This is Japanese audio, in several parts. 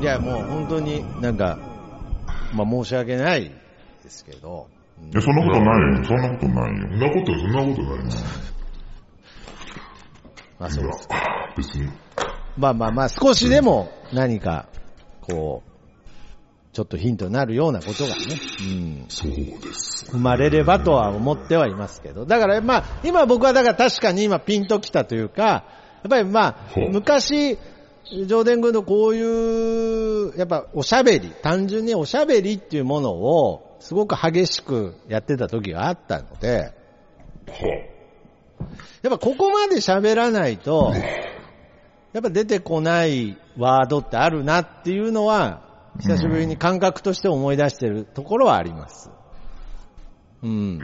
いや、もう本当になんか、まあ申し訳ないですけど。いや、そんなことないよ。そんなことないよ。そんなこと、そんなことないな。まあそうです。別に。まあまあまあ、少しでも何か、こう、ちょっとヒントになるようなことがね、うん、そうです。生まれればとは思ってはいますけど。だからまあ、今僕はだから確かに今ピンときたというか、やっぱりまあ昔、上田軍のこういう、やっぱおしゃべり、単純におしゃべりっていうものを、すごく激しくやってた時があったので、はやっぱここまで喋らないと、やっぱ出てこないワードってあるなっていうのは、久しぶりに感覚として思い出してるところはあります。うん。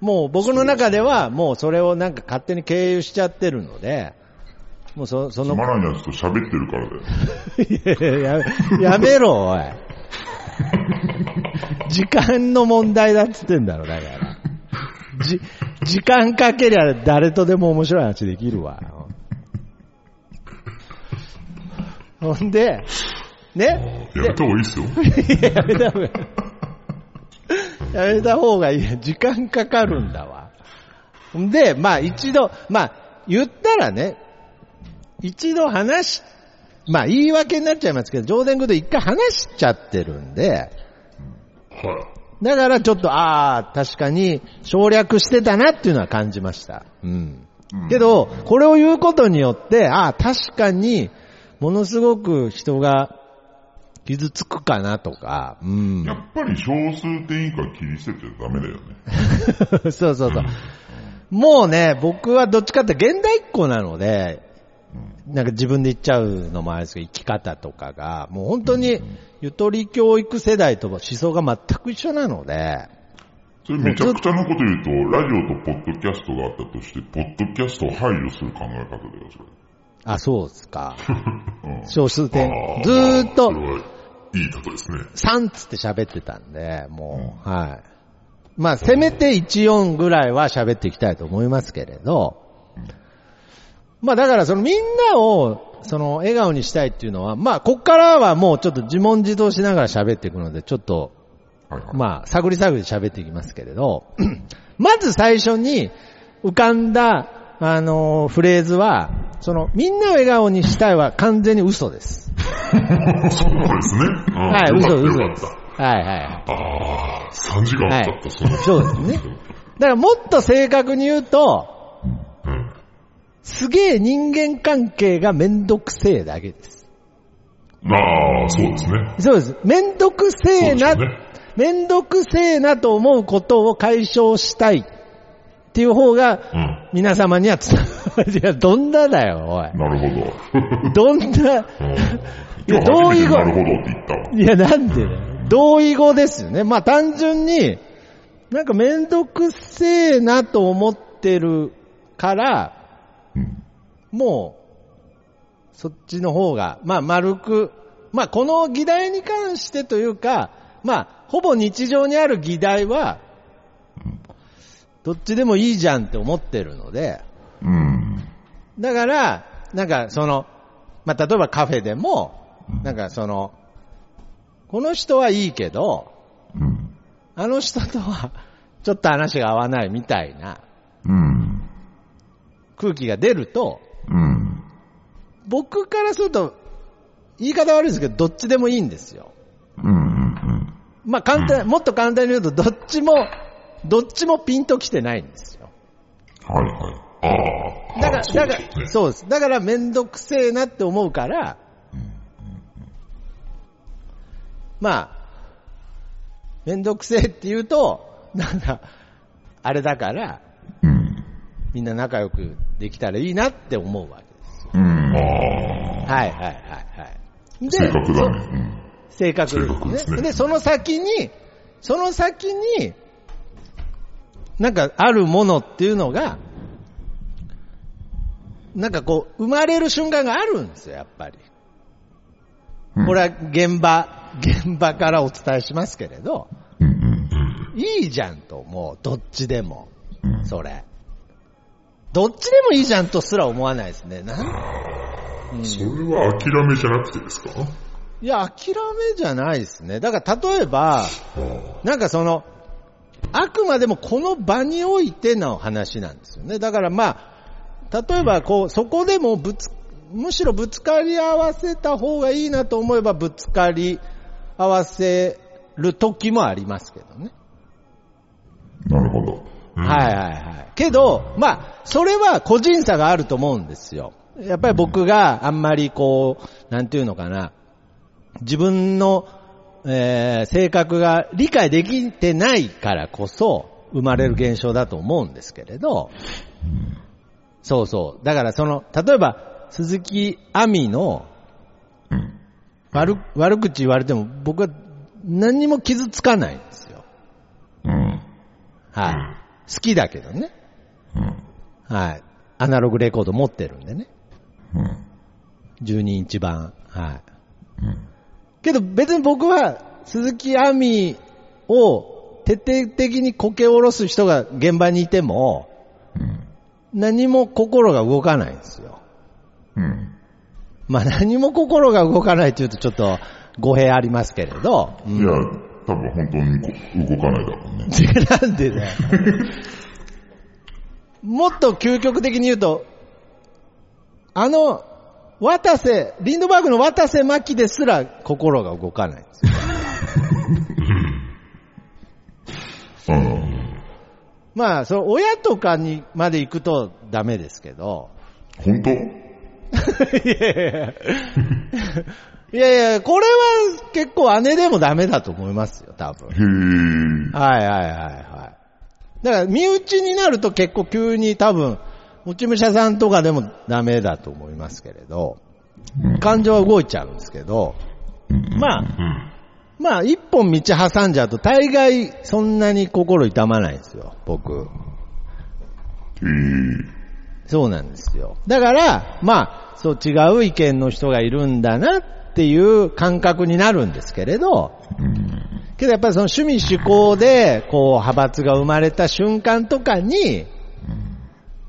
もう僕の中ではもうそれをなんか勝手に経由しちゃってるので、もうそそのつま、らんやつと喋ってるからだよ。いやややめろ、おい。時間の問題だっつってんだろ、だから。じ、時間かけりゃ誰とでも面白い話できるわ。ほんで、ねやめた方がいいっすよ。やめた方がいい。やめた方がいい。時間かかるんだわ。んで、まあ一度、まあ言ったらね、一度話し、まあ言い訳になっちゃいますけど、上田軍と一回話しちゃってるんで、はい。だからちょっと、ああ、確かに省略してたなっていうのは感じました。うん。けど、これを言うことによって、ああ、確かに、ものすごく人が傷つくかなとか、うんや。っぱり小数点以下切り捨てちゃダメだよね。そうそうそう。もうね、僕はどっちかって現代っ子なので、なんか自分で言っちゃうのもあれですけど、生き方とかが、もう本当にゆとり教育世代と思想が全く一緒なので、それめちゃくちゃなこと言うと、ラジオとポッドキャストがあったとして、ポッドキャストを排除する考え方だよ、それ。あ、そうですか。うん小数点あ。ずーっといい例えですね。3つって喋ってたんで、もう、はい。まあ、せめて1、4ぐらいは喋っていきたいと思いますけれど、まあだからそのみんなを、その笑顔にしたいっていうのは、まあこっからはもうちょっと自問自答しながら喋っていくので、ちょっと、はいはい。まあ探り探り喋っていきますけれど、まず最初に浮かんだ、あのフレーズは、そのみんなを笑顔にしたいは完全に嘘です。そうですね。ははい、嘘、嘘ですっ。はいはい。た。ああ、3時間経った、その。そうですね。だからもっと正確に言うと、うん。すげえ人間関係がめんどくせえだけです。ああ、そうですね。そうです。めんどくせえな、ねめんどくせえなと思うことを解消したいっていう方が、うん。皆様には伝わる。いや、どんなだよ、おい。なるほど。どんな、うん。いや、同意語な。るほどって言ったわ。いや、なんでだよ。同意語ですよね。まあ単純に、なんかめんどくせえなと思ってるから、うん。もう、そっちの方が、まあ丸く、まあこの議題に関してというか、まあほぼ日常にある議題は、どっちでもいいじゃんって思ってるので、うん。だから、なんかその、まあ例えばカフェでも、なんかその、この人はいいけど、うん。あの人とはちょっと話が合わないみたいなうん。空気が出ると、うん。僕からすると、言い方悪いですけど、どっちでもいいんですよ。うん。うん。まあ簡単、もっと簡単に言うと、どっちも、どっちもピンときてないんですよ。はいはい。ああ。だから、そうだから、ですね。そうです。だからめんどくせえなって思うから、まあ、めんどくせえって言うと、なんか、あれだから、うん。みんな仲良くできたらいいなって思うわけですよ。うん。はいはいはいはい。で正確だね。うん。正確でね。ですすねで、その先に、その先に、なんかあるものっていうのが、なんかこう、生まれる瞬間があるんですよ、やっぱり。うんこれは現場、現場からお伝えしますけれど。いいじゃんと思う、どっちでも、うん。それ。どっちでもいいじゃんとすら思わないですね。なん？うんそれは諦めじゃなくてですか？いや、諦めじゃないですね。だから例えば、なんかその、あくまでもこの場においての話なんですよね。だからまあ、例えばこう、そこでもぶつ、むしろぶつかり合わせた方がいいなと思えばぶつかり合わせる時もありますけどね。なるほど。うんはいはいはい。けど、まあ、それは個人差があると思うんですよ。やっぱり僕があんまりこう、なんていうのかな、自分の、えー性格が理解できてないからこそ生まれる現象だと思うんですけれど、そうそう。だからその、例えば、鈴木亜美のうん。悪、悪口言われても僕は何にも傷つかないんですよ。うん。はい。好きだけどね。うん。はい。アナログレコード持ってるんでね。うん。12インチ版。はい。うん。けど別に僕は鈴木亜美を徹底的にこけ下ろす人が現場にいてもうん。何も心が動かないんですよ。うん。まあ何も心が動かないって言うとちょっと語弊ありますけれど。うんいや、多分本当に動かないだろうね。なんでだよ。もっと究極的に言うと、あの、渡瀬、リンドバーグの渡瀬巻ですら心が動かないんです。まあ、その親とかにまで行くとダメですけど、本当いやいやいやいや、これは結構姉でもダメだと思いますよ、多分。はいはいはいはい。だから、身内になると結構急に多分、持ち武者さんとかでもダメだと思いますけれど、感情は動いちゃうんですけど、まあ、うん。まあ、一本道挟んじゃうと大概そんなに心痛まないんですよ、僕。そうなんですよ。だから、まあ、そう違う意見の人がいるんだなっっていう感覚になるんですけれど、けどやっぱりその趣味趣向で、こう、派閥が生まれた瞬間とかに、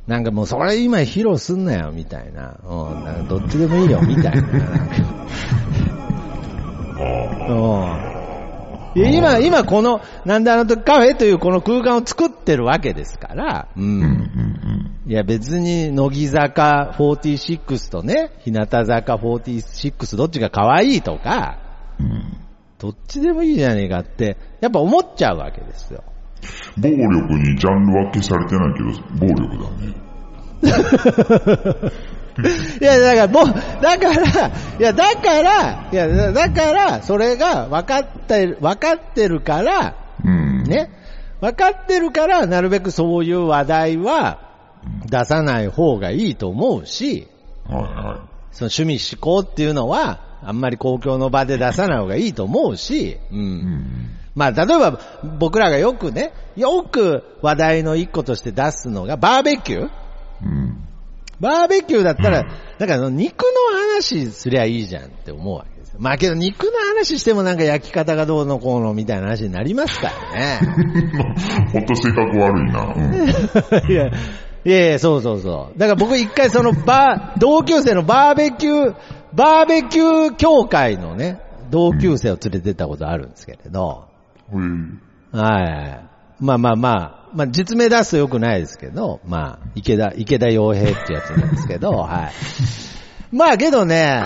なんかもうそれ今披露すんなよ、みたいな。うん、なんかどっちでもいいよ、みたいな。うん。今、今この、なんであの時カフェというこの空間を作ってるわけですから、うん。いや別に乃木坂46とね、日向坂46どっちが可愛いとか、どっちでもいいじゃねえかって、やっぱ思っちゃうわけですよ。暴力にジャンル分けされてないけど、暴力だね。いや、だから、もう、だから、いや、だから、いや、だだから、それが分かってる、分かってるから、うん。ね、分かってるから、なるべくそういう話題は出さない方がいいと思うし、はいはその趣味思考っていうのは、あんまり公共の場で出さない方がいいと思うし、うん。い。うん。まあ、例えば、僕らがよくね、よく話題の一個として出すのが、バーベキューうん。バーベキューだったら、なんかあの肉の話すりゃいいじゃんって思うわけですよ。まあけど肉の話してもなんか焼き方がどうのこうのみたいな話になりますからね。ほんと性格悪いな。うん。いや、いやいや、そうそうそう。だから僕一回そのバー、同級生のバーベキュー、バーベキュー協会のね、同級生を連れてったことあるんですけれど、うん。はい。まあまあまあ、まあ実名出すとよくないですけど、まあ、池田、池田洋平ってやつなんですけど、はい。まあけどね、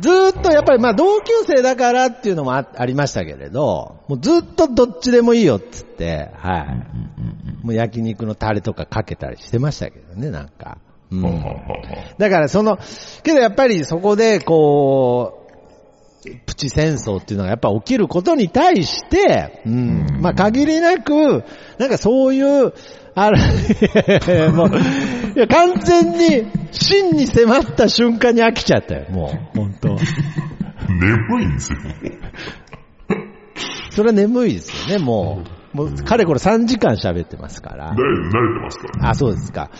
ずーっとやっぱりまあ同級生だからっていうのもあありましたけれど、もうずっとどっちでもいいよっつって、はい。もう焼肉のタレとかかけたりしてましたけどね、なんか。うん。だからその、けどやっぱりそこでこう、プチ戦争っていうのがやっぱ起きることに対して、うん、まあ限りなく、なんかそういう、ある、もう、いや完全に真に迫った瞬間に飽きちゃったよ、もう、本当眠いんですよ。それは眠いですよね、もう。もう、かれこれ3時間喋ってますから慣。れてますからね。あ、そうですか。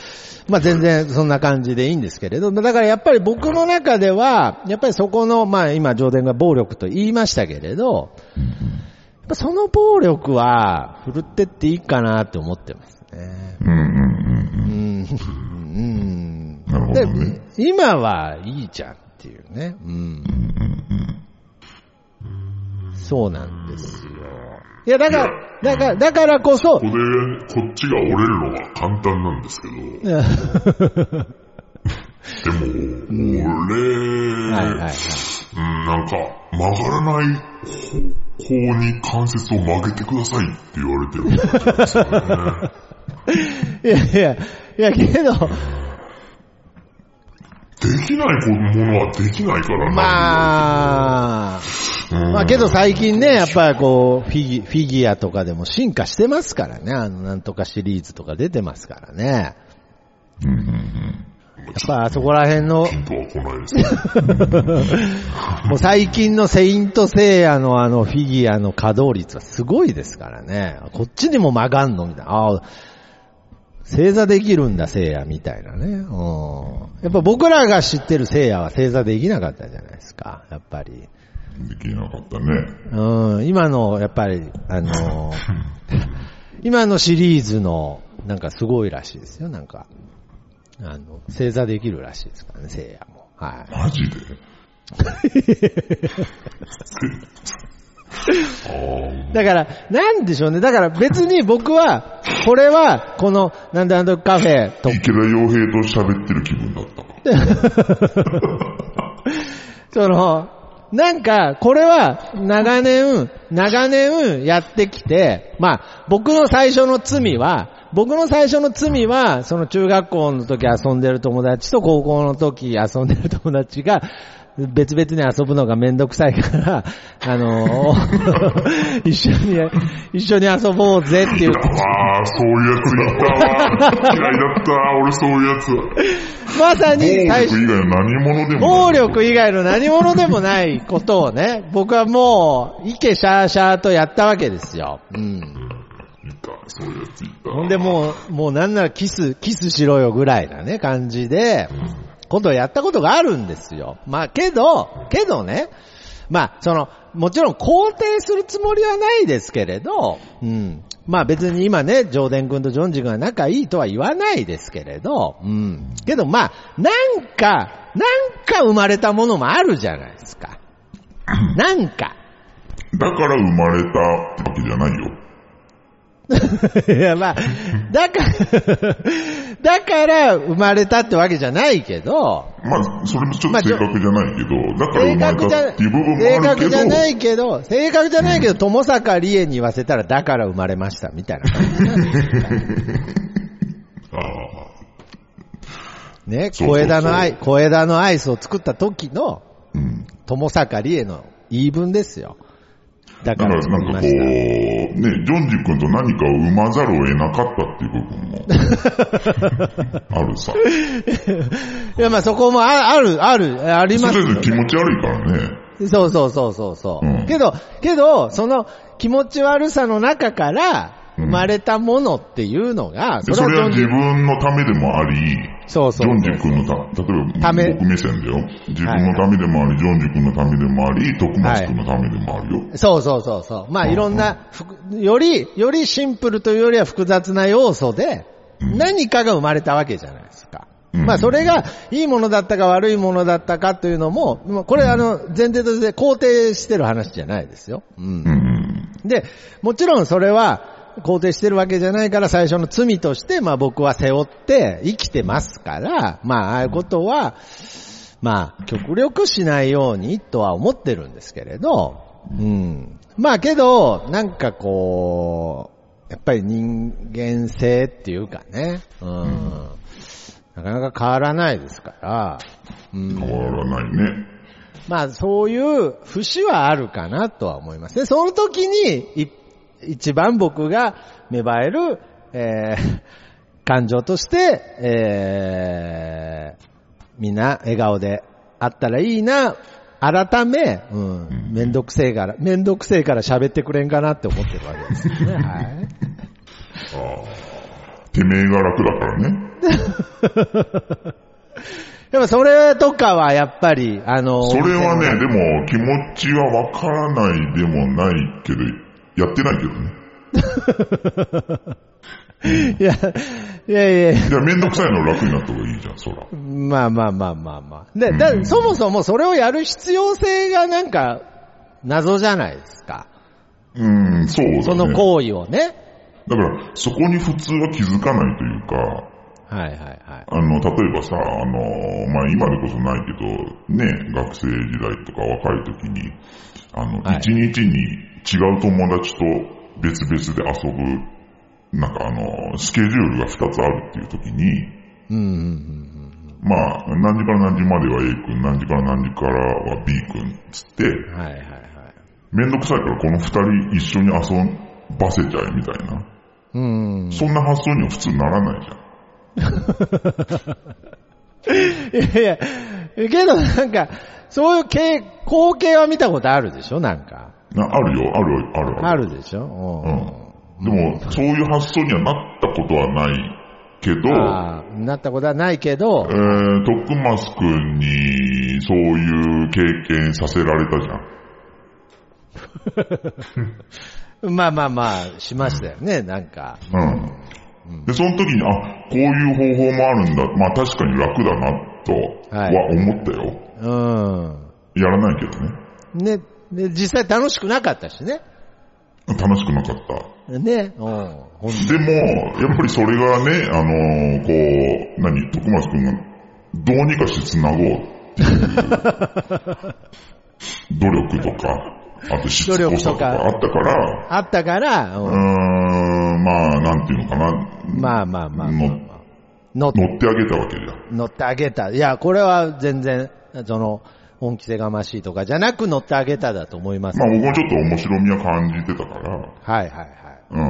まあ全然そんな感じでいいんですけれど、だからやっぱり僕の中では、やっぱりそこの、まあ今上田が暴力と言いましたけれど、その暴力は振るってっていいかなって思ってますね。うんうんうんうん。うん。なるほどねで今はいいじゃんっていうね。うん。そうなんですよ。いや、だから、だから、だからこそこ、こで、こっちが折れるのは簡単なんですけど、でも、俺、はいはいはい。うん、なんか、曲がらない方向に関節を曲げてくださいって言われてるね。いやいや、いやけど、できないものはできないからな。まあ、うんまあけど最近ね、やっぱりこう、フィギフィギュアとかでも進化してますからね。あの、なんとかシリーズとか出てますからね。うんうんうんやっぱあそこら辺の。もう最近のセイントセイヤのあのフィギュアの稼働率はすごいですからね。こっちにも曲がんのみたいな。ああ、正座できるんだ、聖夜みたいなね。うん。やっぱ僕らが知ってる聖夜は正座できなかったじゃないですか。やっぱり。できなかったね。うん。今の、やっぱり、あのー 今のシリーズの、なんかすごいらしいですよ。なんか、あの、正座できるらしいですからね、聖夜も。はい。マジで？だから、なんでしょうね。だから別に僕は、これは、この、なんでなんとカフェと、池田洋平と喋ってる気分だったわ。その、なんか、これは、長年、長年やってきて、まあ、僕の最初の罪は、僕の最初の罪は、その中学校の時遊んでる友達と高校の時遊んでる友達が、別々に遊ぶのがめんどくさいから、あの 一緒に、一緒に遊ぼうぜっていう、ああ、そういうやついたわ。嫌いだった、俺そういうやつ。まさ暴に最初力以外の何者でも暴ない。力以外の何者でもないことをね、僕はもう、イケシャーシャーとやったわけですよ。うん。そういうやついた。ほんでもう、もうなんならキス、キスしろよぐらいなね、感じで、ことをやったことがあるんですよ。まあけど、けどね、まあその、もちろん肯定するつもりはないですけれど、うん。まあ別に今ね、ジョーデン君とジョンジ君が仲いいとは言わないですけれど、うん。けどまあ、なんか、なんか生まれたものもあるじゃないですか。なんか。だから生まれたわけじゃないよ。いや、まあ、だから、だから生まれたってわけじゃないけど、まあ、それもちょっと正確じゃないけど、だから正生まれ確じゃ、たっていう部分も正確じゃないけど、正確じゃないけど、友坂理恵に言わせたら、だから生まれました、みたいな感じなんです。ああね、小枝のアイ、小枝のアイスを作った時の、うん。友坂理恵の言い分ですよ。だからら作りまなんかこう。ね、ジョンジ君と何かを生まざるを得なかったっていう部分もあるさ。いや、まあそこもあある、ある、ありますよ、とりあえず気ね。持ち悪いからね。そうそうそうそうそう、うんけど、けど、その気持ち悪さの中からうん生まれたものっていうのが、でそれは自分のためでもあり、そうそうジョンジ君のた、例えば僕目線だよ。自分のためでもあり、ジョンジ君のためでもあり、徳松君のためでもあるよ。そうそうそうそう。まあうんいろんな、より、よりシンプルというよりは複雑な要素で、うん何かが生まれたわけじゃないですか。うんまあそれがいいものだったか悪いものだったかというのも、まあこれあの前提として肯定してる話じゃないですよ。うん。で、もちろんそれは肯定してるわけじゃないから最初の罪として、まあ僕は背負って生きてますから、まあああいうことは、まあ極力しないようにとは思ってるんですけれど、うん。まあけど、なんかこう、やっぱり人間性っていうかね、うん。なかなか変わらないですから、うん。変わらないね。まあそういう節はあるかなとは思いますね。その時にい一番僕が芽生える、えー感情として、えーみんな笑顔であったらいいな、改め、うん、めんどくせえから、めんどくせえから喋ってくれんかなって思ってるわけですよね。はい。ああ。てめえが楽だからね。やっぱそれとかはやっぱり、あの、それはね、でも気持ちはわからないでもないけど、やってないけどね。いや、いやいやいやいや、めんどくさいの楽になった方がいいじゃん、そら。まあまあまあまあまあ。で、うだんそもそもそれをやる必要性がなんか、謎じゃないですか。うん、そうだね。その行為をね。だから、そこに普通は気づかないというか、はいはいはい。あの、例えばさ、あの、まあ、今でこそないけど、ね、学生時代とか若い時に、あの、はい一、日に違う友達と別々で遊ぶ、なんかあの、スケジュールが二つあるっていう時に、うんうんうんまあ、何時から何時までは A 君、何時から何時からは B 君つって、うん。はいはいはい。めんどくさいからこの二人一緒に遊ばせちゃえみたいな。うん。そんな発想には普通ならないじゃん。いやいや、けどなんか、そういう景光景は見たことあるでしょ？なんか。なあるよ、あるあるあるでしょ？うん。でも、そういう発想にはなったことはないけど、ああ、なったことはないけどえ、ー、徳松くんにそういう経験させられたじゃん。まあまあまあ、しましたよね、なんか。うん。で、その時に、あ、こういう方法もあるんだ。まあ確かに楽だな、とはは思ったよ。うん。やらないけどね。ね、で、実際楽しくなかったしね。楽しくなかった。ね、うん。でも、やっぱりそれがね、あのーこう、何、徳松くんがどうにかして繋ごうっていう 努力とか、あとしつこさとかあったから、あったから、うんん、まあ、なんていうのかな、まあまあまあまあ、まあ、乗っ乗ってあげたわけじゃん。乗ってあげた。いや、これは全然、その、本気せがましいとかじゃなく乗ってあげただと思います。まあ僕もちょっと面白みは感じてたから、はいはいはい。うん、あ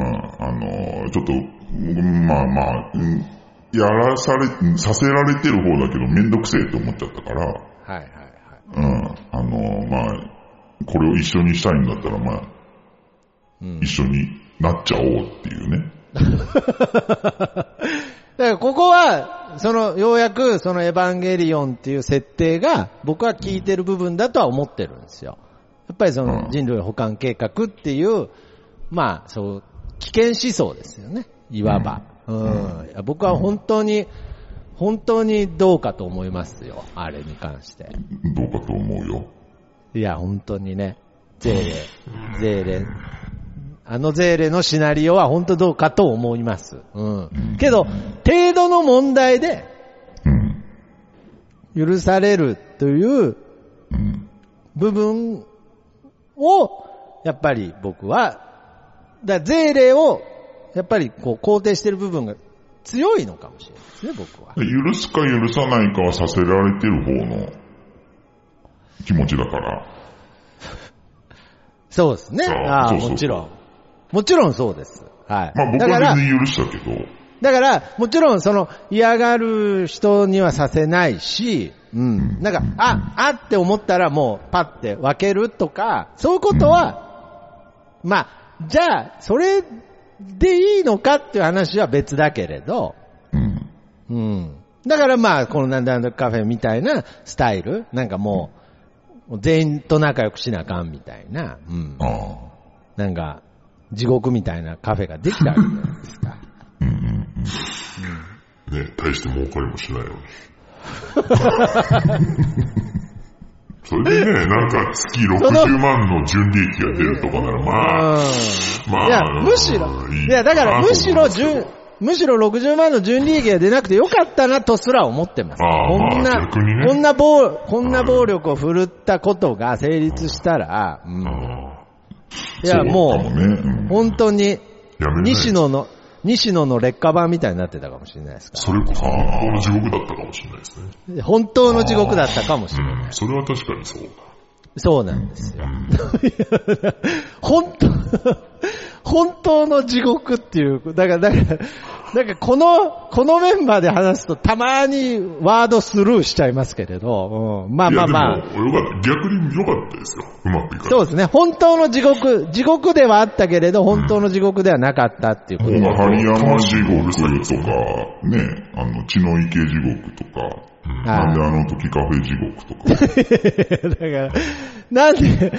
のーちょっと、まあまあ、うんやらされ、させられてる方だけどめんどくせえって思っちゃったから、はいはいはい。うん、あのーまあ、これを一緒にしたいんだったら、まあ、うん一緒になっちゃおうっていうね。だからここは、その、ようやくそのエヴァンゲリオンっていう設定が僕は効いてる部分だとは思ってるんですよ。やっぱりそのうん人類保管計画っていう、まあ、そう、危険思想ですよね。いわば。うん。いや僕は本当に、本当にどうかと思いますよ。あれに関して。どうかと思うよ。いや、本当にね。ゼーレ、ゼーレ。あのゼーレのシナリオは本当どうかと思います。うん。けど、程度の問題でうん。許されるといううん。部分を、やっぱり僕は、だゼーレを、やっぱりこう肯定してる部分が強いのかもしれないですね、僕は。許すか許さないかはさせられてる方の気持ちだから。そうですね。ああ、もちろん。もちろんそうです。はい。まあ僕だからは全然許したけど、だから、もちろんその嫌がる人にはさせないし、うん。なんか、あ、あって思ったらもうパッて分けるとか、そういうことは、まあ、じゃあ、それでいいのかっていう話は別だけれど、うん。うん。だからまあ、このなんだなんだカフェみたいなスタイル、なんかもう、全員と仲良くしなあかんみたいな、うん。なんか、地獄みたいなカフェができたわけじゃないですか。うんうんうん。ね、大して儲かりもしないのに。それでね、なんか月60万の純利益が出るとかなら、まあ、まあいや、むしろ、いや、だから、なむしろ、むしろ60万の純利益が出なくてよかったなとすら思ってます。ああこんな、ねこんな暴、こんな暴力を振るったことが成立したら、うんあいや、もかもね。うんう、本当に、西野の、西野の劣化版みたいになってたかもしれないですかそれこそ本当の地獄だったかもしれないですね。ら。本当の地獄だったかもしれない。うん、それは確かにそうだ。そうなんですよ。本当、本当の地獄っていう、だから、だから、なんかこの、このメンバーで話すとたまにワードスルーしちゃいますけれど、うん、まあまあまあ。逆に良かったですよ。うまくいかそうですね。本当の地獄、地獄ではあったけれど、本当の地獄ではなかったっていうことで。まあ、針山地獄とか、ね、あの、血の池地獄とか、なんであの時カフェ地獄とか。だから、なんで、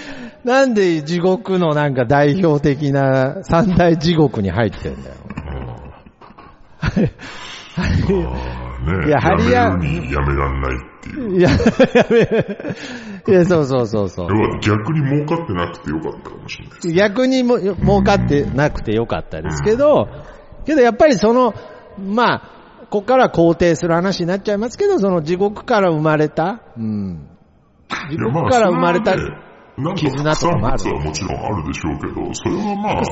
なんで地獄のなんか代表的な三大地獄に入ってんだよ。あーねいや針ややめるにやめらんないっっていう。いや、やめ、いや、そうそうそうそう。逆に儲かってなくてよかったかもしれないです。逆にも儲かってなくてよかったですけど、けどやっぱりその、まあ、ここから肯定する話になっちゃいますけど、その地獄から生まれた、うん。地獄から生まれた絆とかもあるはもちろんあるでしょうけど、それはまあ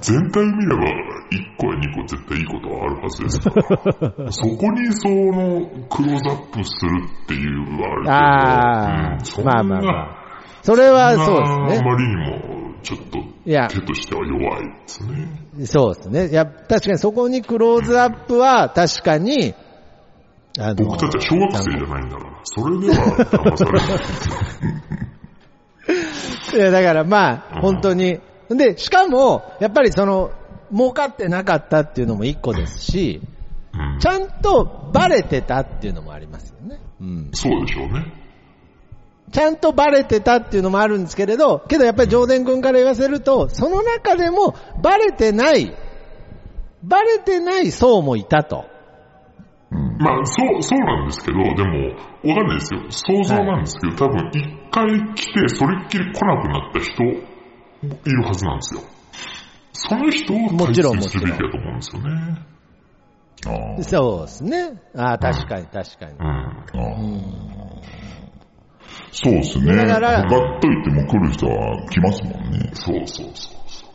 全体見れば1個や2個絶対いいことはあるはずですから、そこにそのクローズアップするっていうのはあるけど、あうんまあまあまあ。それはそうですね。あまりにもちょっといや手としては弱いですね。そうですね。いや、確かにそこにクローズアップは確かに、あの、僕たちは小学生じゃないんだから、それでは騙されないですよ。いや、だからまあ、本当に。で、しかも、やっぱりその、儲かってなかったっていうのも一個ですし、うんちゃんとバレてたっていうのもありますよね。うん。そうでしょうね。ちゃんとバレてたっていうのもあるんですけれど、けどやっぱり上田君から言わせると、その中でもバレてない、バレてない層もいたと。まあ、そう、そうなんですけど、でも、わかんないですよ。想像なんですけど、多分一回来て、それっきり来なくなった人、いるはずなんですよ。その人をも大切にすべきだと思うんですよね。そうですね。ああ、確かに確かに。うん。ああそうですね。だからほっといても来る人は来ますもんね。そうそうそうそう。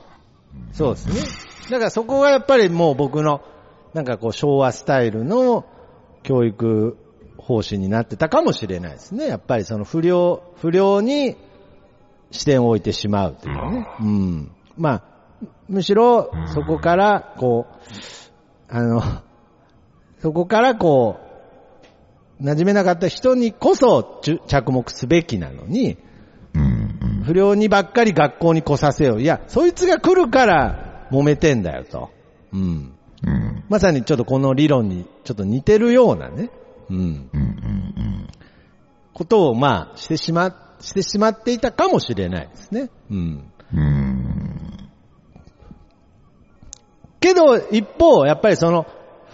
そうですね。だからそこがやっぱりもう僕の、なんかこう昭和スタイルの教育方針になってたかもしれないですね。やっぱりその不良、不良に視点を置いてしまうというかね。うん。まあ、むしろそこからこう、あの、そこからこう、馴染めなかった人にこそ着目すべきなのに。不良にばっかり学校に来させよう。いや、そいつが来るから揉めてんだよと。うん。うん、まさにちょっとこの理論にちょっと似てるようなね。うん。うん、うん、ことをまあしてしま、してしまっていたかもしれないですね。うん。けど一方、やっぱりその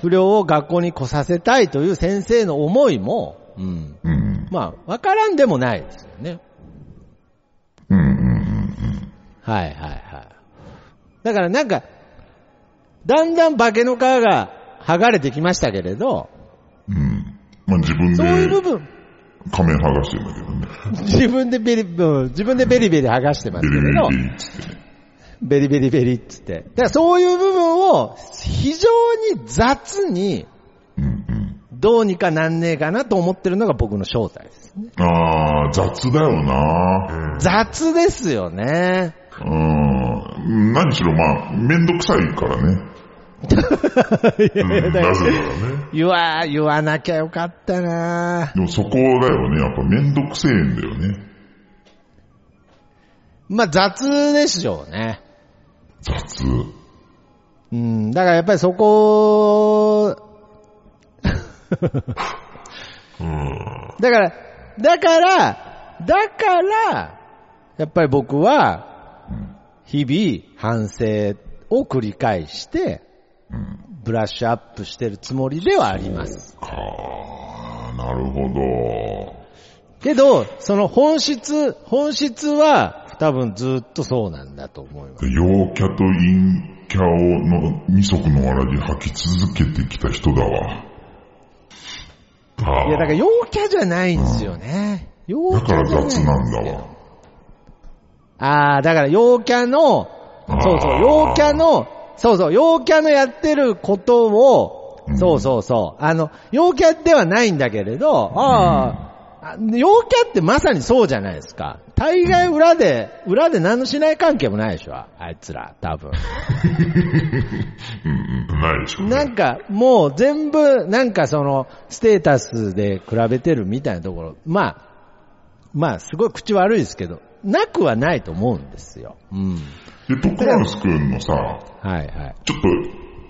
不良を学校に来させたいという先生の思いも、うん。うん、まあ、わからんでもないですよね。うん、うん。はいはいはい。だからなんか、だんだん化けの皮が剥がれてきましたけれど、うん。まあ自分そういう部で分、仮面剥がしてるんだけどね。自分でベリ、うん自分でベリベリ剥がしてますベリけれど、ベリベリっつってね。ベリベリベリっつって。だからそういう部分を非常に雑に。どうにかなんねえかなと思ってるのが僕の正体ですね。ああ、雑だよな。雑ですよね。うん。何しろまあ、めんどくさいからね。うんなぜならね。言わ、言わなきゃよかったなでもそこだよね。やっぱめんどくせえんだよね。まあ雑でしょうね。雑。うん、だからやっぱりそこ、うん。だから、だから、だから、やっぱり僕は、日々反省を繰り返して、ブラッシュアップしてるつもりではあります。かあ、なるほど。けど、その本質、本質は多分ずっとそうなんだと思います。陽キャと陰キャをの二足のわらじ履き続けてきた人だわ。ああいや、だから陽キャじゃないんですよね。陽だからキャじゃないんです雑よなんだわ。ああ、だから陽キャの、そうそう、陽キャの、そうそう、陽キャのやってることを、そうそうそう、あの、陽キャではないんだけれど、ああ、陽キャってまさにそうじゃないですか。大概裏で、裏で何のしない関係もないでしょ、あいつら、多分。ないでしょうね。なんか、もう全部、なんかその、ステータスで比べてるみたいなところ、まあ、まあ、すごい口悪いですけど、なくはないと思うんですよ。うん。で、徳丸君のさ、はいはい。ちょっと、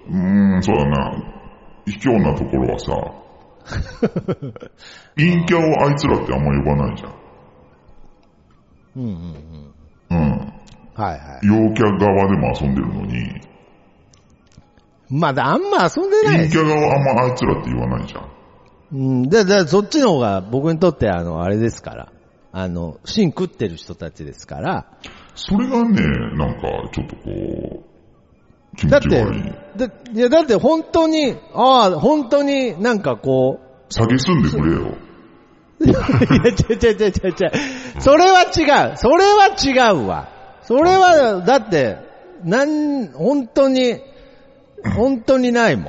うーん、そうだな、卑怯なところはさ、陰キャをあいつらってあんま呼ばないじゃん。うんうんうん。うん。はいはい。陽キャ側でも遊んでるのに、まだあんま遊んでない。陰キャ側はあんまあいつらって言わないじゃん。うん。で、で、そっちの方が僕にとってあの、あれですから。あの、芯食ってる人たちですから。それがね、なんか、ちょっとこう、気だってだいや、だって本当に、ああ、本当になんかこう、下げすんでくれよ。いや、ちゃちゃちゃちゃちゃ。それは違う。それは違うわ。それは、だって、なん、本当に、本当にないもん。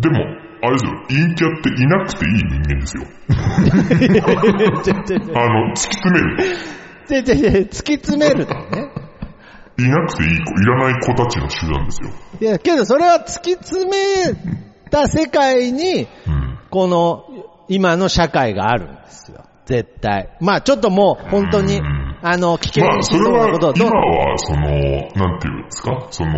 でも、あれですよ、陰キャっていなくていい人間ですよ。あの、突き詰める。ちゃちゃちゃ突き詰めるとね。いなくていい子、いらない子たちの集団ですよ。いや、けどそれは突き詰めた世界に、うん。この、今の社会があるんですよ。絶対。まあちょっともう、本当にうん、あの、危険しそれはそうなことを、今は、その、なんていうんですか、その、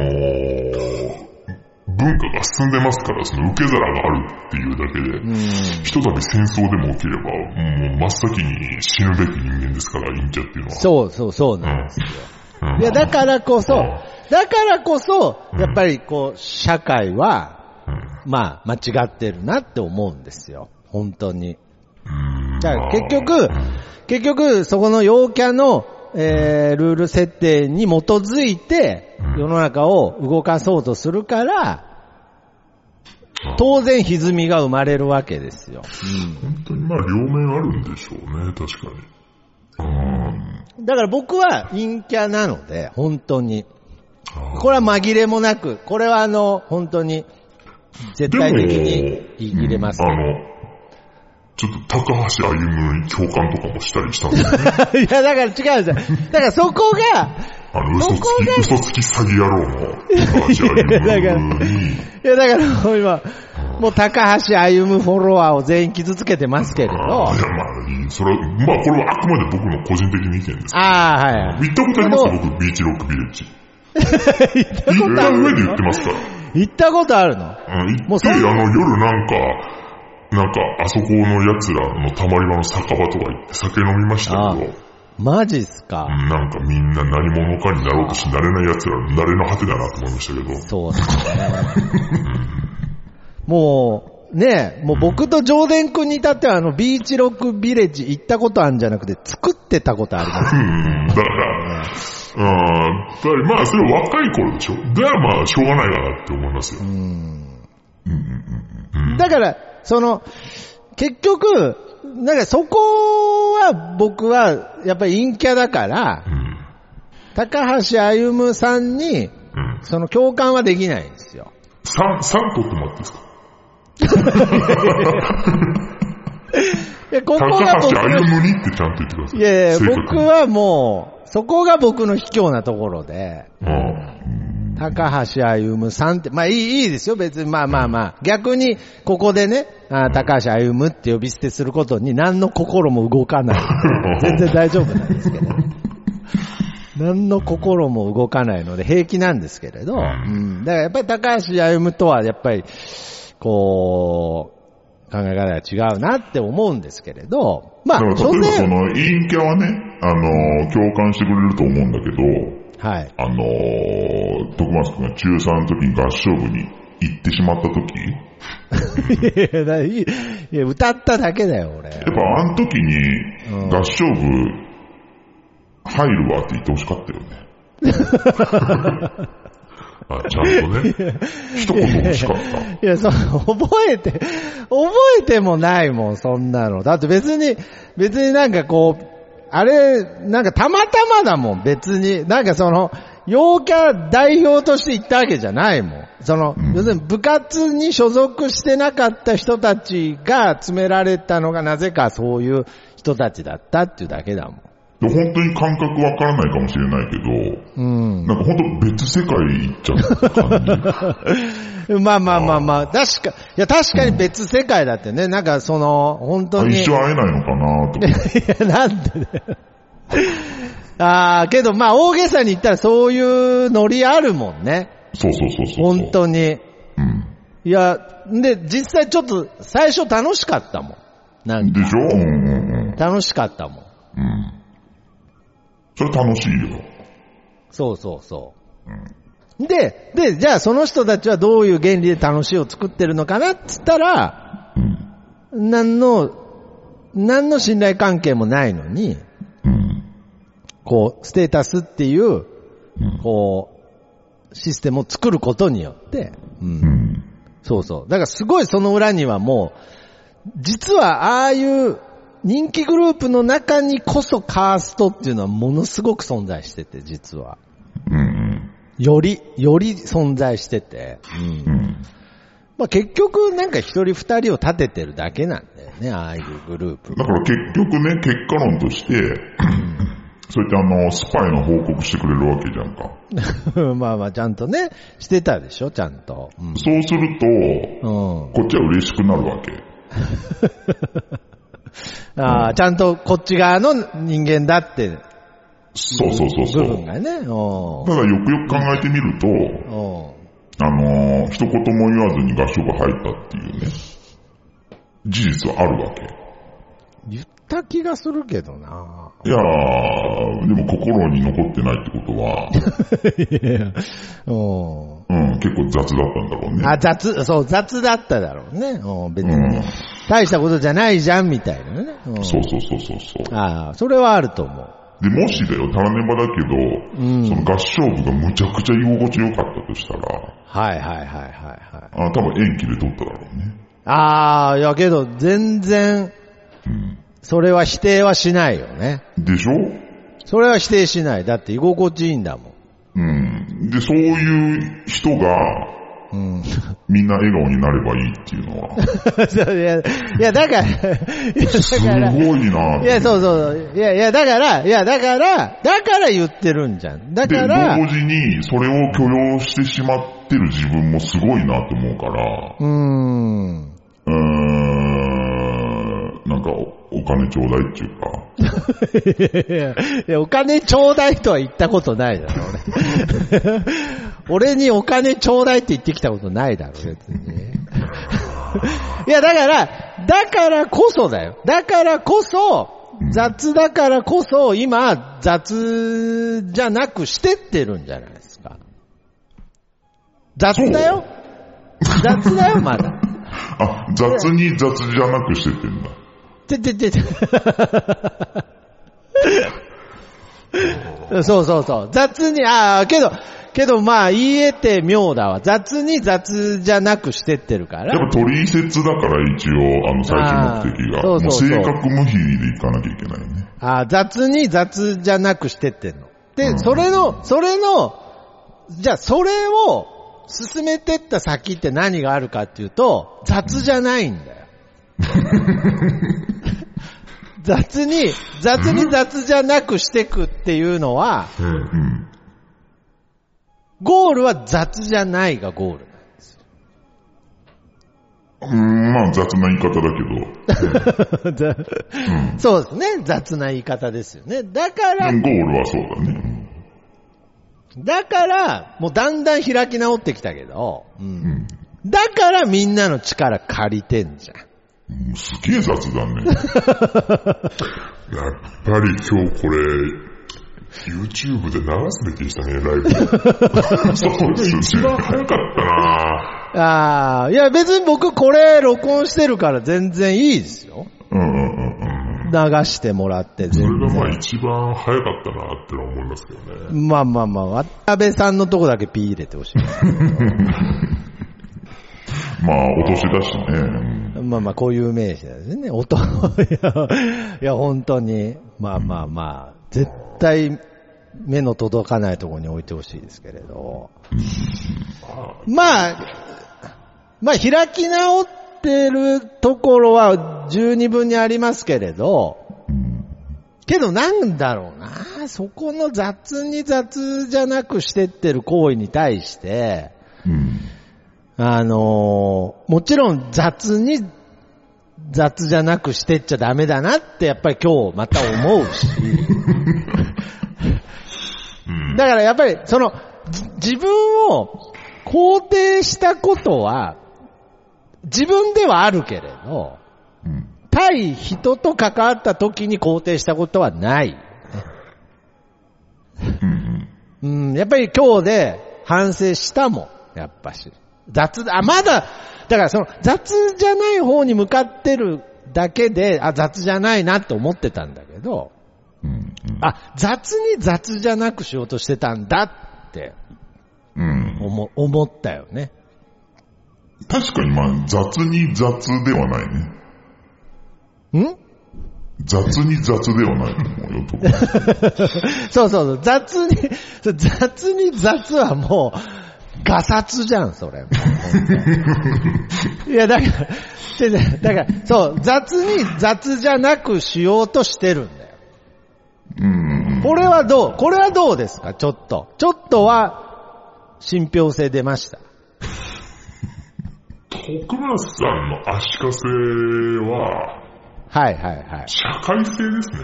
文化が進んでますから、その受け皿があるっていうだけで、うん。ひとたび戦争でも起きれば、もう真っ先に死ぬべき人間ですから、陰キャっていうのは。そうそうそうなんですよ。うんいや、だからこそうん、だからこそ、やっぱりこう、社会は、うん。まあ、間違ってるなって思うんですよ。本当に。うん。だからまあ結局、結局、そこの陽キャの、えー、ルール設定に基づいてうん、世の中を動かそうとするから、当然歪みが生まれるわけですよ。本当にまあ、両面あるんでしょうね、確かに。うん。だから僕は陰キャなので、本当に。これは紛れもなく、これはあの、本当に、絶対的に言い切れます。うんあの、ちょっと高橋歩に共感とかもしたりしたんですよ。いや、だから違うんですよ。だからそこが、あの、嘘つき、嘘つき詐欺野郎の高橋歩に、いや、だからもう今、もう高橋歩フォロワーを全員傷つけてますけれど、いや、まあ、それは、まあ、これはあくまで僕の個人的な意見です。ああ、はいはい。行ったことありますけど僕、ビーチロックビレッジ。行った行ことあるった上で言ってますから。行ったことあるの？うん行って、あの、夜なんか、なんか、あそこの奴らのたまり場の酒場とか行って酒飲みましたああけど、マジっすか？うんなんかみんな何者かになろうとし、なれない奴らの慣れの果てだなと思いましたけど、そうですね。もう、ねもう僕と上田君に至ってはあの、ビーチロックビレッジ行ったことあるんじゃなくて、作ってたことあります。うん、だから、うん、まあ、それは若い頃でしょ。ではまあ、しょうがないかなって思いますよ。だから、その、結局、なんかそこは僕はやっぱり陰キャだからう、ん。高橋歩さんに、うん。その共感はできないんですよ。3、3取ってもらっていいですか？でここ高が僕橋歩の、にってちゃんと言ってください。いやいや、僕、はもう、そこが僕の卑怯なところで、うん。高橋歩さんって、まあいい、いいですよ、別に。まあまあまあ。逆に、ここでね、あ高橋歩って呼び捨てすることに何の心も動かない。全然大丈夫なんですけど。何の心も動かないので平気なんですけれど、うん。だからやっぱり高橋歩とはやっぱり、こう、考え方が違うなって思うんですけれど、まあ、例えばそ詮、の陰キャはね、あの、共感してくれると思うんだけど、はい。あのー、徳松くんが中3の時に合唱部に行ってしまった時、いやだいや、歌っただけだよ、俺。やっぱあの時にうん合唱部入るわって言ってほしかったよね。あ、ちゃんとね。一言欲しかった。いや、そう、覚えて、覚えてもないもん、そんなの。だって別に、別になんかこう、あれ、なんかたまたまだもん、別に。なんかその、陽キャ代表として行ったわけじゃないもん。その、うん要するに部活に所属してなかった人たちが詰められたのがなぜかそういう人たちだったっていうだけだもん。で本当に感覚わからないかもしれないけど、うん。なんか本当別世界行っちゃった感じ。まあまあまあまあ、確か、いや確かに別世界だってね、なんかその、本当あに。一生会えないのかなとか。いや、なんで。ああ、けどまあ大げさに言ったらそういうノリあるもんね。そうそうそうそう。本当に。うん。いや、で、実際ちょっと最初楽しかったもん。なんかでしょ？うんうん楽しかったもん。うん。うん。それ楽しいよ。そうそうそう。で、で、じゃあその人たちはどういう原理で楽しいを作ってるのかなっつったら、うん。何の、何の信頼関係もないのに、うん。こう、ステータスっていう、うん。こう、システムを作ることによって、うんうん。そうそう。だからすごいその裏にはもう、実はああいう人気グループの中にこそカーストっていうのはものすごく存在してて、実は。うん。より、より存在してて。うんうん。まあ結局なんか一人二人を立ててるだけなんだよね、ああいうグループ。だから結局ね、結果論として、そうやってあの、スパイの報告してくれるわけじゃんか。まあまあちゃんとね、してたでしょ、ちゃんと。うん。そうすると、うん、こっちは嬉しくなるわけ。ああ、ちゃんとこっち側の人間だって、そうそうそうそう。部分がね。うんただよくよく考えてみると、うんあのー一言も言わずに合唱が入ったっていうね、事実はあるわけ。言った気がするけどな。いやー、でも心に残ってないってことは、うんうん、結構雑だったんだろうね。あ、雑、そう、雑だっただろうね。うん別に、うん大したことじゃないじゃん、みたいなね。うんそうそうそうそうそう。ああ、それはあると思う。で、もしだよ、タラネバだけど、うんその合唱部がむちゃくちゃ居心地良かったとしたら、はいはいはいはいはい。あ多分延期で撮っただろうね。ああ、いやけど、全然、うん。それは否定はしないよね。でしょ？それは否定しない。だって居心地いいんだもん。うん。で、そういう人が、うん。みんな笑顔になればいいっていうのは、そういや、いや、だから、いや、すごいなぁいや、そうそう。いや、いや、だから、いや、だから、だから言ってるんじゃん。だで、から、同時に、それを許容してしまってる自分もすごいなと思うから、うーん。うーん、なんかお、お金ちょうだいっていうか、い やいや、お金ちょうだいとは言ったことないだろ、俺。俺にお金ちょうだいって言ってきたことないだろ、別に。いや、だから、だからこそだよ。だからこそ、雑だからこそ、今、雑じゃなくしてってるんじゃないですか。雑だよ。雑だよ、まだ。あ、雑に雑じゃなくしてってんだ。てててて。そうそうそう。雑に、ああ、けど、けどまあ言えて妙だわ。雑に雑じゃなくしてってるから。やっぱ取説だから一応、あの最終目的が。そうそうそうもう正確無比でいかなきゃいけないね。ああ、雑に雑じゃなくしてってんの。で、うんそれの、それの、じゃあそれを進めてった先って何があるかっていうと、雑じゃないんだよ。雑に、雑に雑じゃなくしてくっていうのは、うん。うん。ゴールは雑じゃないがゴール。うん、まあ雑な言い方だけど、うん。そうですね。雑な言い方ですよね。だから、ゴールはそうだね。だから、もうだんだん開き直ってきたけど、う、うんん。だからみんなの力借りてんじゃん。うんすげえ雑だね。やっぱり今日これ、YouTube で流すべきでしたね、ライブ。そうです一番早かったなああ、いや別に僕これ録音してるから全然いいですよ。うんうんうんうん。流してもらってそれ全然。がまあ一番早かったなってのは思いますけどね。まあまあまあ、渡辺さんのとこだけピー入れてほしい。まあ、お年だしね。うんまあまあ、こういう名詞ですね。音、いや、いや本当に、まあまあまあ、絶対目の届かないところに置いてほしいですけれど。まあ、まあ開き直ってるところは十二分にありますけれど、けどなんだろうな、そこの雑に雑じゃなくしてってる行為に対して、うん。あのーもちろん雑に雑じゃなくしてっちゃダメだなってやっぱり今日また思うし。うん。だからやっぱりそのじ自分を肯定したことは自分ではあるけれど、うん。対人と関わった時に肯定したことはない。うん。うん、やっぱり今日で反省したもん、やっぱし。雑だ、あ、まだ、だからその雑じゃない方に向かってるだけで、あ、雑じゃないなって思ってたんだけど、うん。うん。あ、雑に雑じゃなくしようとしてたんだってうん。思思ったよね。確かにまあ、雑に雑ではないね。ん？雑に雑ではないと思うよ、と。そうそうそう、雑に、雑に雑はもう、ガサツじゃん、それ。いや、だから、だから、そう、雑に雑じゃなくしようとしてるんだよ。うん。これはどうこれはどうですか？ちょっと。ちょっとは、信憑性出ました。徳松さんの足かせは、はいはいはい。社会性ですね。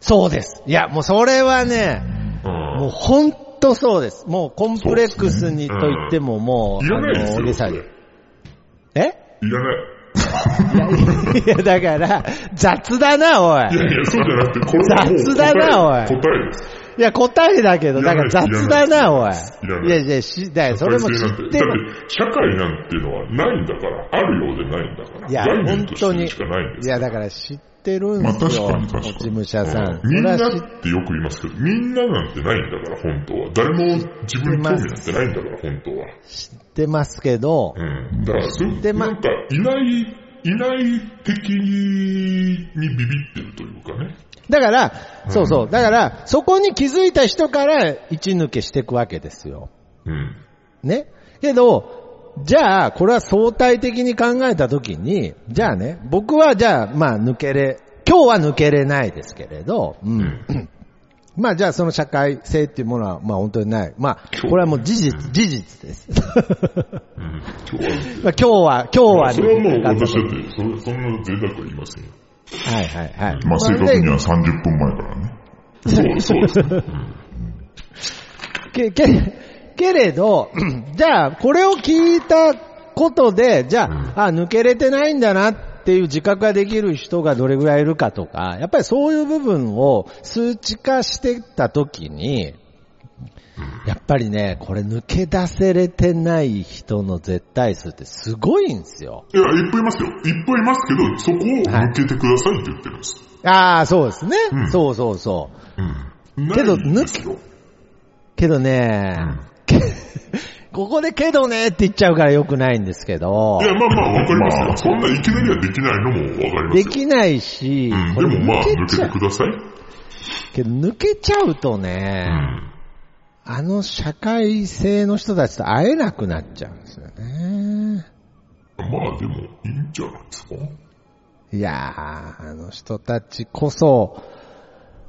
そうです。いや、もうそれはね、うん。もう本当そうです。もうコンプレックスにと言ってももう、いらないですよ、大げさに。え？いらない。いや、いやだから、雑だな、おい。いやいや、そうじゃなくて、これ雑だなおい答えです。いや、答えだけど、だから雑だな、おい。いやいや、し、だよ、それも知ってだって、社会なんていうのはないんだから、あるようでないんだから。いや、本当に。いや、だから知ってるんまあですよ。確かに確かに落ち武者さん。みんなってよく言いますけど、みんななんてないんだから、本当は。誰も自分に興味なんてないんだから、本当は。てますけど、うん。だから、そうでまなんか、いない、いない敵にビビってるというかね。だから、そうそう。だから、そこに気づいた人から一抜けしていくわけですよ。うん。ね？けど、じゃあ、これは相対的に考えたときに、じゃあね、僕はじゃあ、まあ抜けれ、今日は抜けれないですけれど、うん。まあじゃあその社会性っていうものは、まあ本当にない。まあ、これはもう事実、事実です。うん。今日は、まあ今日は、今日はそれはもうね、私だって、そそんな贅沢は言いませんよ。はいはいはい。まあ、正確には30分前からね。そう、そうですね。け、け、けれど、じゃあ、これを聞いたことで、じゃあ、あ、抜けれてないんだなっていう自覚ができる人がどれぐらいいるかとか、やっぱりそういう部分を数値化してったときに、やっぱりね、これ抜け出せれてない人の絶対数ってすごいんですよ。いや、いっぱいいますよ。いっぱいいますけど、そこを抜けてくださいって言ってるんです。ああ、そうですね。うんそうそうそう。うん。けどないんですよ。けどね、け ここでけどねって言っちゃうから良くないんですけどい、や、まあまあ、わかりますよ。まあそんないきなりはできないのもわかりますよ。できないし、うん、でもまあ、抜けてください。けど抜けちゃうとうね、ん。あの社会性の人たちと会えなくなっちゃうんですよね。まあ、でも、いいんじゃないですか？いやー、あの人たちこそ、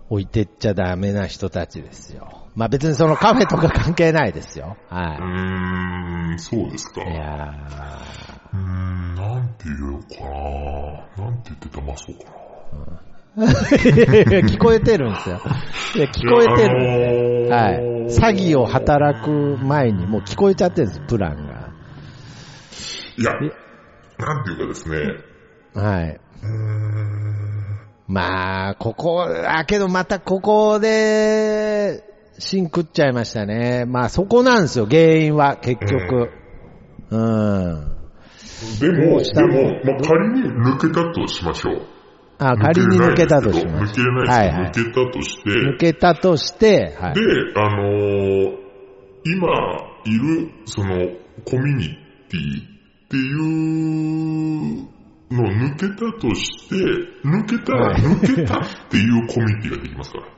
置いてっちゃダメな人たちですよ。まあ別にそのカフェとか関係ないですよ。うーはん、そうですか。い。いやうーん、なんて言おうかな。なんて言って騙そうかな。ー 聞こえてるんですよ。いや、聞こえてる。るはい。詐欺を働く前にもう聞こえちゃってるんです、プランが。いや、なんていうかですね、はい。うーん、まあ、ここ、あ、けどまたここで、芯食っちゃいましたね。まあそこなんですよ、原因は、結局。うん。でも、でも、まあ、仮に抜けたとしましょう。あ、仮に抜けたとしま抜す。けれないはいはい抜けたとして、抜けたとして、はいで。、あのー今いる、その、コミュニティっていうのを抜けたとして、抜けたら、はい抜けたっていうコミュニティができますから。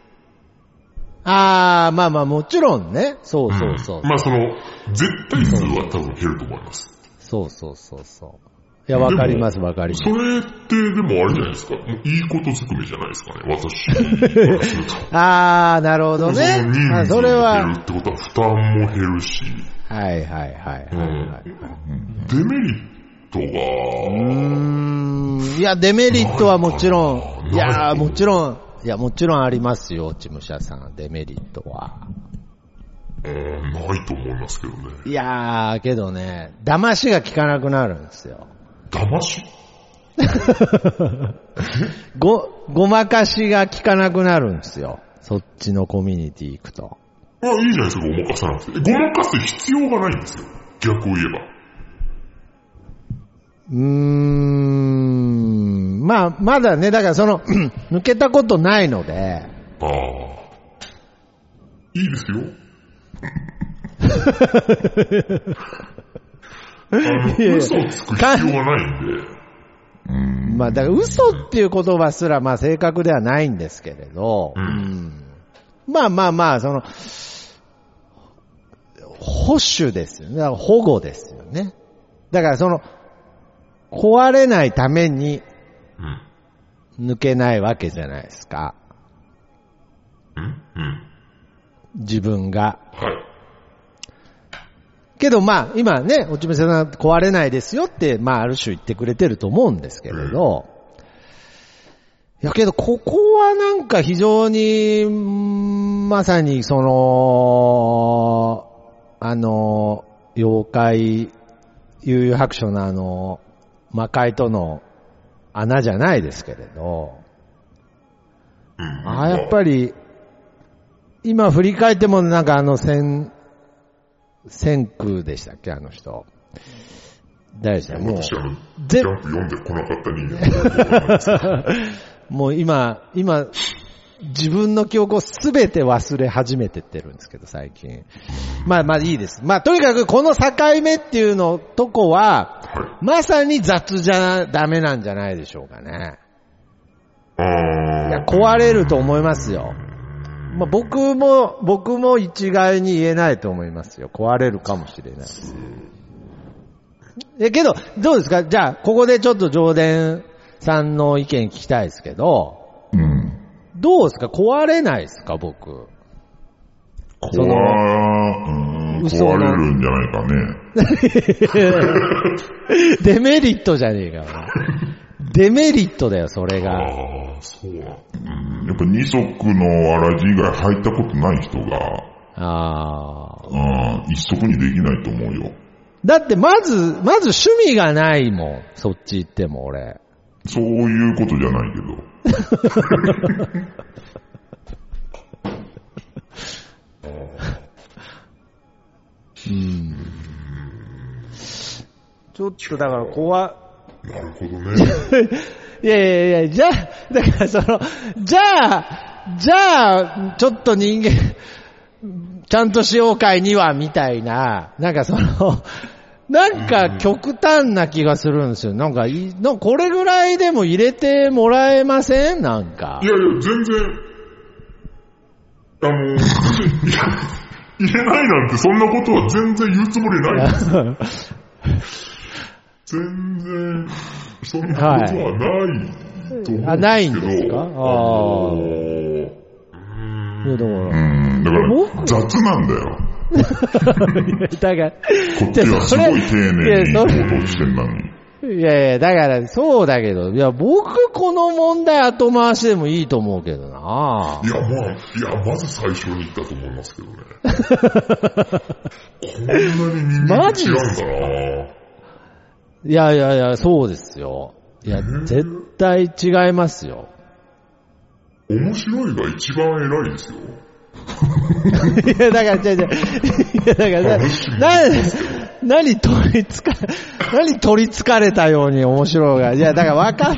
ああ、まあまあもちろんね。そうそうそう。んまあその、絶対数は多分減ると思います。そうそうそうそう。いや、わかりますわかりますそ。れってでもあれじゃないですか。いいことずくめじゃないですかね、私。ああ、なるほどねその人。あ数それは、が減るってことは負担も減るし、はいはいはいはい、はい。デメリットうが、ーん。いや、デメリットはもちろん、ないいやもちろん、いや、もちろんありますよ、落ち武者さん、デメリットは。うんないと思いますけどね。いやー、けどね、騙しが効かなくなるんですよ。騙し？ご、ごまかしが効かなくなるんですよ。そっちのコミュニティ行くと。あ、いいじゃないですか、ごまかさなくて。ごまかす必要がないんですよ。逆を言えば。うーん、まあ、まだね、だからその、抜けたことないので、ああ。いいですよ。あの、嘘をつく必要はないんで。うん。まあ、だから嘘っていう言葉すら、まあ、正確ではないんですけれど、うんうんまあまあまあ、その、保守ですよね。保護ですよね。だからその、壊れないためにうん。抜けないわけじゃないですか。自分が。はい。けどまあ、今ね、おちめさんが壊れないですよって、まあ、ある種言ってくれてると思うんですけれど、いやけど、ここはなんか非常に、うんまさにその、あの、妖怪、悠々白書のあの、魔界との穴じゃないですけれど、うん。ああ、やっぱり、今振り返ってもなんかあの千、千空でしたっけ？あの人。誰でしたもう、私ジャンプ読んでこなかった人間 もう今、今、自分の記憶をすべて忘れ始めてってるんですけど、最近。まあまあいいです。まあとにかくこの境目っていうのとこは、はまさに雑じゃダメなんじゃないでしょうかね。い。や、壊れると思いますよ。まあ、僕も、僕も一概に言えないと思いますよ。壊れるかもしれないです。え、けど、どうですか？じゃあ、ここでちょっと上田さんの意見聞きたいですけど、うん。どうですか？壊れないですか？僕。壊、壊れるんじゃないかね。デメリットじゃねえかよ。デメリットだよ、それあ。が。ああ、そううんやっぱ二足のわらじ以外履いたことない人が、ああ。うん、一足にできないと思うよ。だって、まず、まず趣味がないもん。そっち行っても、俺。そういうことじゃないけど。うん。ちょっとだから怖なるほどね。いやいやいや、じゃあ、だからその、じゃあ、じゃあ、ちょっと人間、ちゃんとしよう会には、みたいな、なんかその、なんか極端な気がするんですよ。なんかい、なんかこれぐらいでも入れてもらえません？なんかい。やいや、全然、あの、い や入れないなんてそんなことは全然言うつもりないです。全然、そんなことはないと思うんですけど。あないんですか？あーあのいやだかうん、だから僕雑なんだよ。ら、だから、こっちはすごい丁寧に行動してんのに。いやいや、だから、そうだけど、いや、僕この問題後回しでもいいと思うけどないや、まあ、いや、まず最初に言ったと思いますけどね。こんなに人間違うんだな。いやいやいや、そうですよ。いや、絶対違いますよ。面白いが一番偉いですよ。いや、だから、違う違う。いや、だから、な、な、何取りつか、何取りつかれたように面白いが。いや、だから分か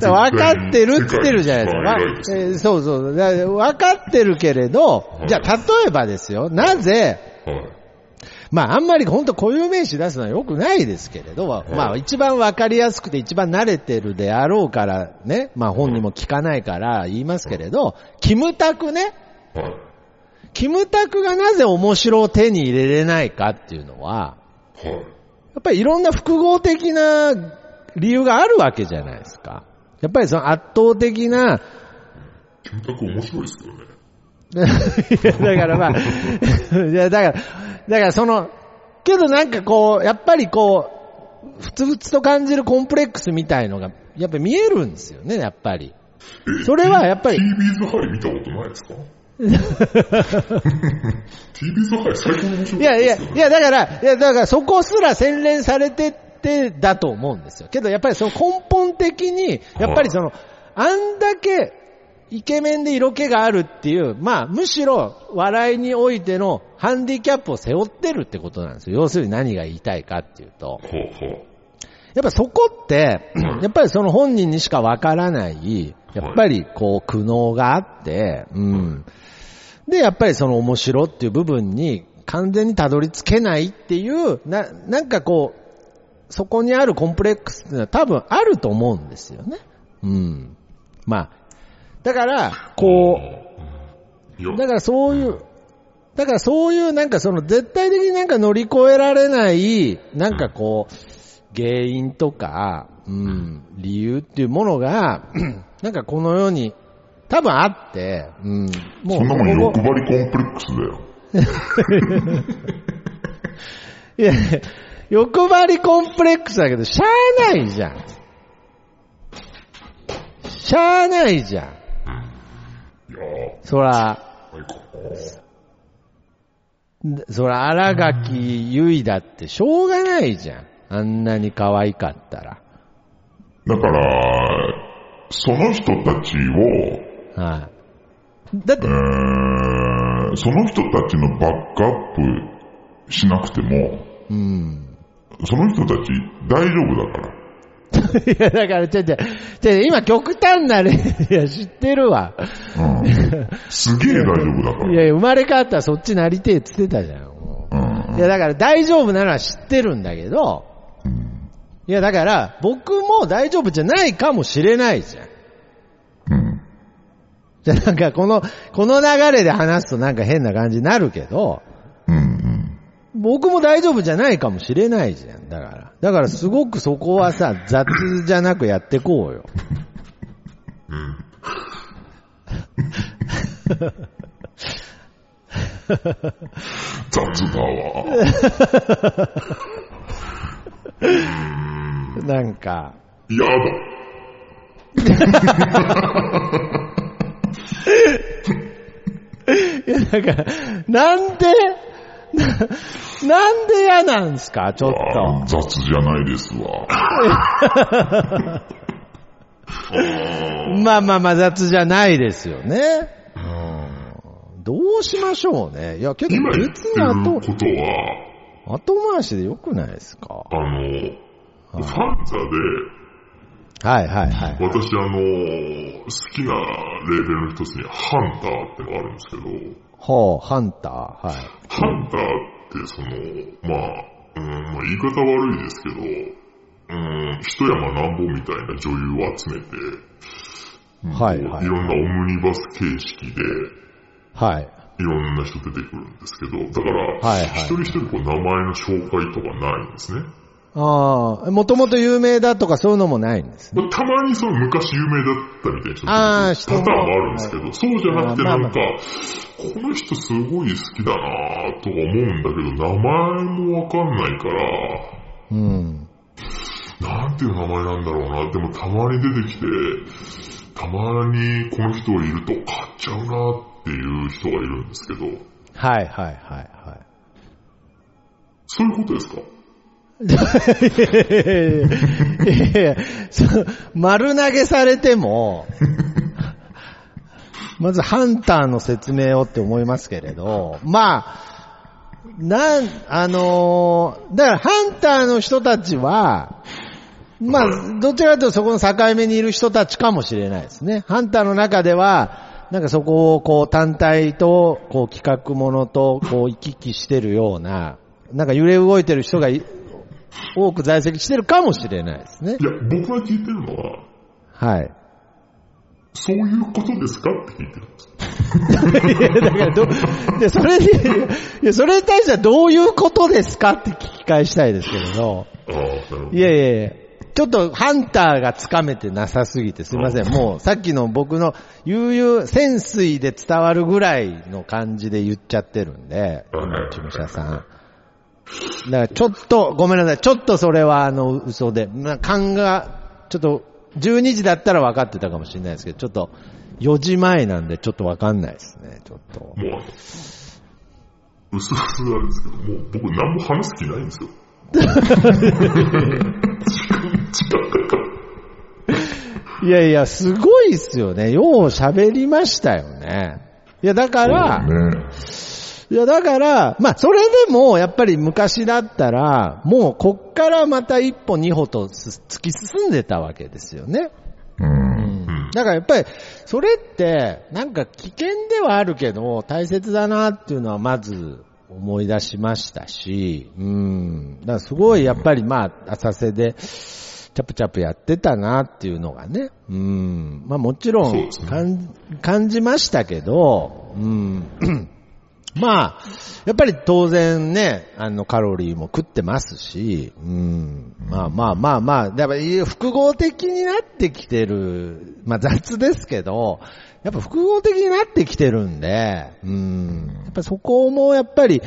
分かってるって言ってるじゃないですか。わえーそうそう。だ分かってるけれど、じゃあ、例えばですよ。なぜ、はい。まあ、あんまり本当固有名詞出すのは良くないですけれど、まあ、一番わかりやすくて一番慣れてるであろうからね、まあ本人も聞かないから言いますけれど、キムタクね、はい。キムタクがなぜ面白を手に入れれないかっていうのは、はい。やっぱりいろんな複合的な理由があるわけじゃないですか。やっぱりその圧倒的な、キムタク面白いですけどね。だからまあ、いや、だから、だからその、けどなんかこう、やっぱりこう、ふつふつと感じるコンプレックスみたいのが、やっぱり見えるんですよね、やっぱり。えそれはやっぱり TB ズハイ見たことないですか？?TB ズハイ最高に面白いやいや、いやだから、いやだからそこすら洗練されてってだと思うんですよ。けどやっぱりその根本的に、やっぱりその、あんだけイケメンで色気があるっていう、まあむしろ笑いにおいてのハンディキャップを背負ってるってことなんですよ。要するに何が言いたいかっていうと。ほうほう。やっぱそこって、やっぱりその本人にしかわからない、やっぱりこう苦悩があって、うん。で、やっぱりその面白っていう部分に完全にたどり着けないっていう、な、なんかこう、そこにあるコンプレックスっていうのは多分あると思うんですよね。うん。まあ、だから、こう、だからそういう、だからそういうなんかその絶対的になんか乗り越えられない、なんかこう、原因とか、うん、理由っていうものが、なんかこの世に多分あって、うん、もそんなもん欲張りコンプレックスだよ。いや、欲張りコンプレックスだけど、しゃあないじゃん。しゃあないじゃん。そら、そら、荒垣結衣だってしょうがないじゃん。あんなに可愛かったら。だから、その人たちを、はい。だってえ、ーその人たちのバックアップしなくても、うん。その人たち大丈夫だから。いや、だから、ちょ、ちょ、ちょ、今極端な例、いや、知ってるわ。うん。すげえ大丈夫だから。いや、生まれ変わったらそっちなりてえっつってたじゃん。もうんういや、だから大丈夫なのは知ってるんだけど、いや、だから、僕も大丈夫じゃないかもしれないじゃん。うん。じゃあなんかこの、この流れで話すとなんか変な感じになるけど、うん。うん。僕も大丈夫じゃないかもしれないじゃん。だから。だからすごくそこはさ、雑じゃなくやってこうよ。うん。雑だわ。なんか。やだ。いや、だから、なんで、ななんで嫌なんすか？ちょっあと。雑じゃないですわ。まあまあまあ雑じゃないですよね。うん。どうしましょうね。いや、けど今言っ別に後、ことは、後回しでよくないですか？あの、ファンザで、はいはいはい。私あの、好きなレーベルの一つにハンターってのがあるんですけど、ほう、ハンター。はい。ハンターってその、まあ、うん、まあ言い方悪いですけど、うん、一山なんぼみたいな女優を集めて、はいはいいろんなオムニバス形式で、はい。いろんな人出てくるんですけど、だから、はいはい一人一人こう名前の紹介とかないんですね。ああ、もともと有名だとかそういうのもないんですね。たまにその昔有名だったみたいな人あーパターンもあるんですけど、そうじゃなくてまあまあなんか、この人すごい好きだなとか思うんだけど、名前もわかんないから、うん。なんていう名前なんだろうな。でもたまに出てきて、たまにこの人いると買っちゃうなっていう人がいるんですけど、はいはいはいはい。そういうことですか？いやいや丸投げされても、まずハンターの説明をって思いますけれど、まあ、なん、あのーだからハンターの人たちは、まあ、どちらかというとそこの境目にいる人たちかもしれないですね。ハンターの中では、なんかそこをこう単体と、こう企画ものと、こう行き来してるような、なんか揺れ動いてる人がい多く在籍してるかもしれないですねい。や、僕が聞いてるのは、はい。そういうことですかって聞いてるんです。いや、だからど、で、それで、いや、それに対してはどういうことですかって聞き返したいですけれど、ああ、なるほど。いやいやいや、ちょっとハンターがつかめてなさすぎてすみません。もうさっきの僕の悠々潜水で伝わるぐらいの感じで言っちゃってるんで、はい事務者さん。だからちょっと、ごめんなさい。ちょっとそれはあの嘘で、まあ、勘が、ちょっと、12時だったら分かってたかもしれないですけど、ちょっと、4時前なんでちょっと分かんないですね、ちょっと。もうあの、うすうすなんですけど、もう僕何も話す気ないんですよ。時間、時間かかる。いやいや、すごいっすよね。よう喋りましたよね。いや、だから、ね。いや、だから、まあ、それでも、やっぱり昔だったら、もう、こっからまた一歩二歩とす突き進んでたわけですよね。うん。だからやっぱり、それって、なんか危険ではあるけど、大切だなっていうのはまず思い出しましたし、うん。だからすごいやっぱりまあ、浅瀬で、チャプチャプやってたなっていうのがね、うん。まあもちろんそうですね感感じましたけど、うん。まあ、やっぱり当然ね、あのカロリーも食ってますし、うん。まあまあまあまあ、だから複合的になってきてる、まあ雑ですけど、やっぱ複合的になってきてるんで、うん。やっぱそこもやっぱり、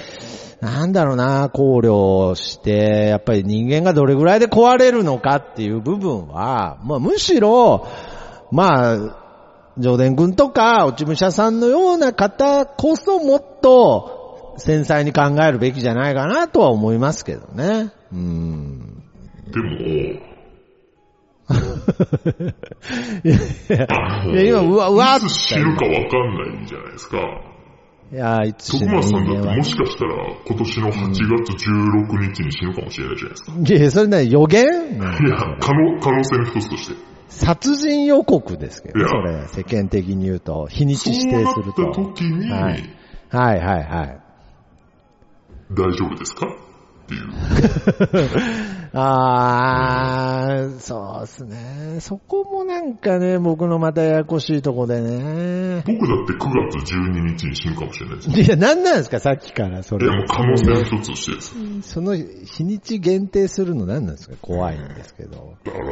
なんだろうな、考慮して、やっぱり人間がどれぐらいで壊れるのかっていう部分は、まあむしろ、まあ、上田君とか、落ち武者さんのような方こそもっと繊細に考えるべきじゃないかなとは思いますけどね。うん。でも、いやいや、今、うわ、うわいつ死ぬかわかんないじゃないですか。いや、いつ死徳ぬ松さんだっても。しかしたら今年の8月16日に死ぬかもしれないじゃないですか。いや、それなに予言？いや、可能、可能性の一つとして。殺人予告ですけどそれ、世間的に言うと、日にち指定するそうなったと。時に、はいはいはいはい。大丈夫ですか？っていう。あー、そうですね。そこもなんかね、僕のまたややこしいとこでね。僕だって9月12日に死ぬかもしれないですよ。いや、なんなんですか、さっきから、それいや、。もう可能性の一つとしてです。その日にち限定するの何なんですか？怖いんですけど。だから、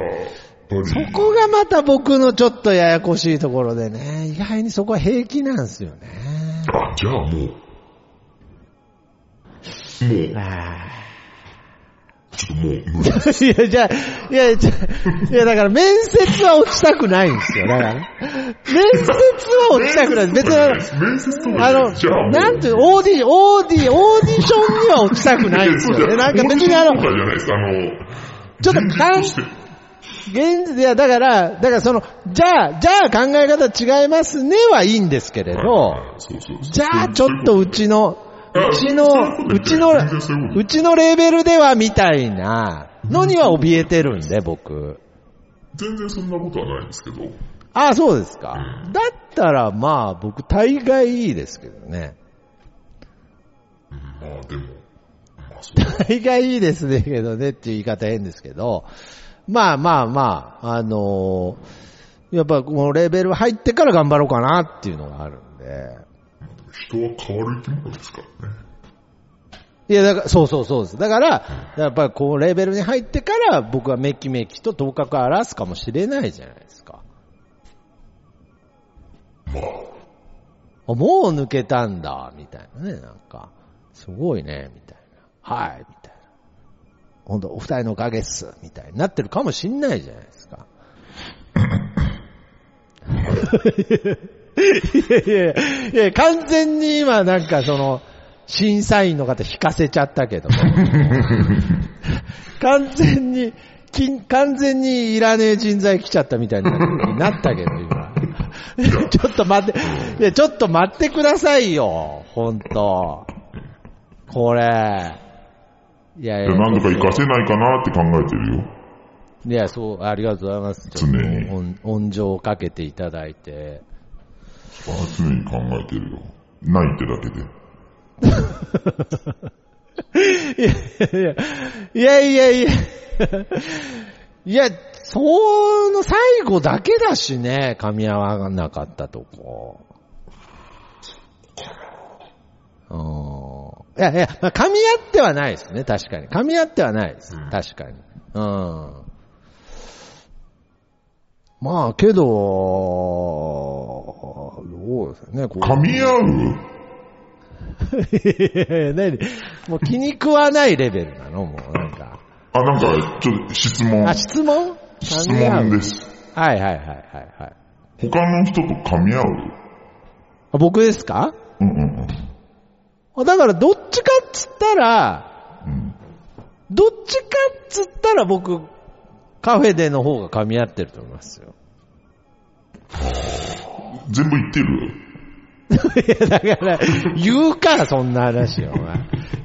り、そこがまた僕のちょっとややこしいところでね、意外にそこは平気なんですよね。あ、じゃあもう、もう、あちょっともう無理。ー いや、じゃあ、いや、じゃあいや、だから面接は落ちたくないんですよ。だから。面接は落ちたくない。別に面接とかあのなんていう、オーディ、オーディ、オーディションには落ちたくないんですよね。なんか別に。あの、ちょっと現いや、だから、だからその、じゃあ、じゃあ考え方違いますねはいいんですけれど、じゃあちょっとうちの、あうちのそうちのうちのレベルではみたいなのには怯えてるんで、僕。全然そんなことはないんですけど、ああ、そうですか。だったら、まあ、僕、大概いいですけどね。まあでも、大概いいですね、けどねっていう言い方変ですけど、まあまあまあ、あのーやっぱこのレベル入ってから頑張ろうかなっていうのがあるんで。人は変わる生き物ですからね。いや、だから、そうそうそうです。だから、やっぱりこうレベルに入ってから僕はメキメキと頭角を荒らすかもしれないじゃないですか。まあ、あもう抜けたんだ、みたいなね、なんか。すごいね、みたいな。はい、み。本当お二人のおかげっす、みたいになってるかもしんないじゃないですか。いやいやいや、いや完全に今なんかその、審査員の方引かせちゃったけども。完全に、金完全にいらねえ人材来ちゃったみたいになったけど、今。ちょっと待って、いや、ちょっと待ってくださいよ、ほんと。これ。いやいや、何とか活かせないかなって考えてるよ。いや、そう、ありがとうございます。常にちょっと音音情をかけていただいて。あ常に考えてるよ。ないってだけで。いやいやいやいや。いや、その最後だけだしね、噛み合わなかったとこ。うん。いやいや、まあ噛み合ってはないですね、確かに。噛み合ってはないです。確かに。うん。まあ、けど、どうですよね、こう噛み合う？何？もう気に食わないレベルなのもうなんか。あ、なんか、ちょっと質問あ、。質問？質問です。はいはいはいはいはい。他の人と噛み合う？あ僕ですか？うんうんあだからどっちかっつったら。どっちかっつったら僕、カフェでの方が噛み合ってると思いますよ。全部言ってる？や、だから、言うか、そんな話、お前。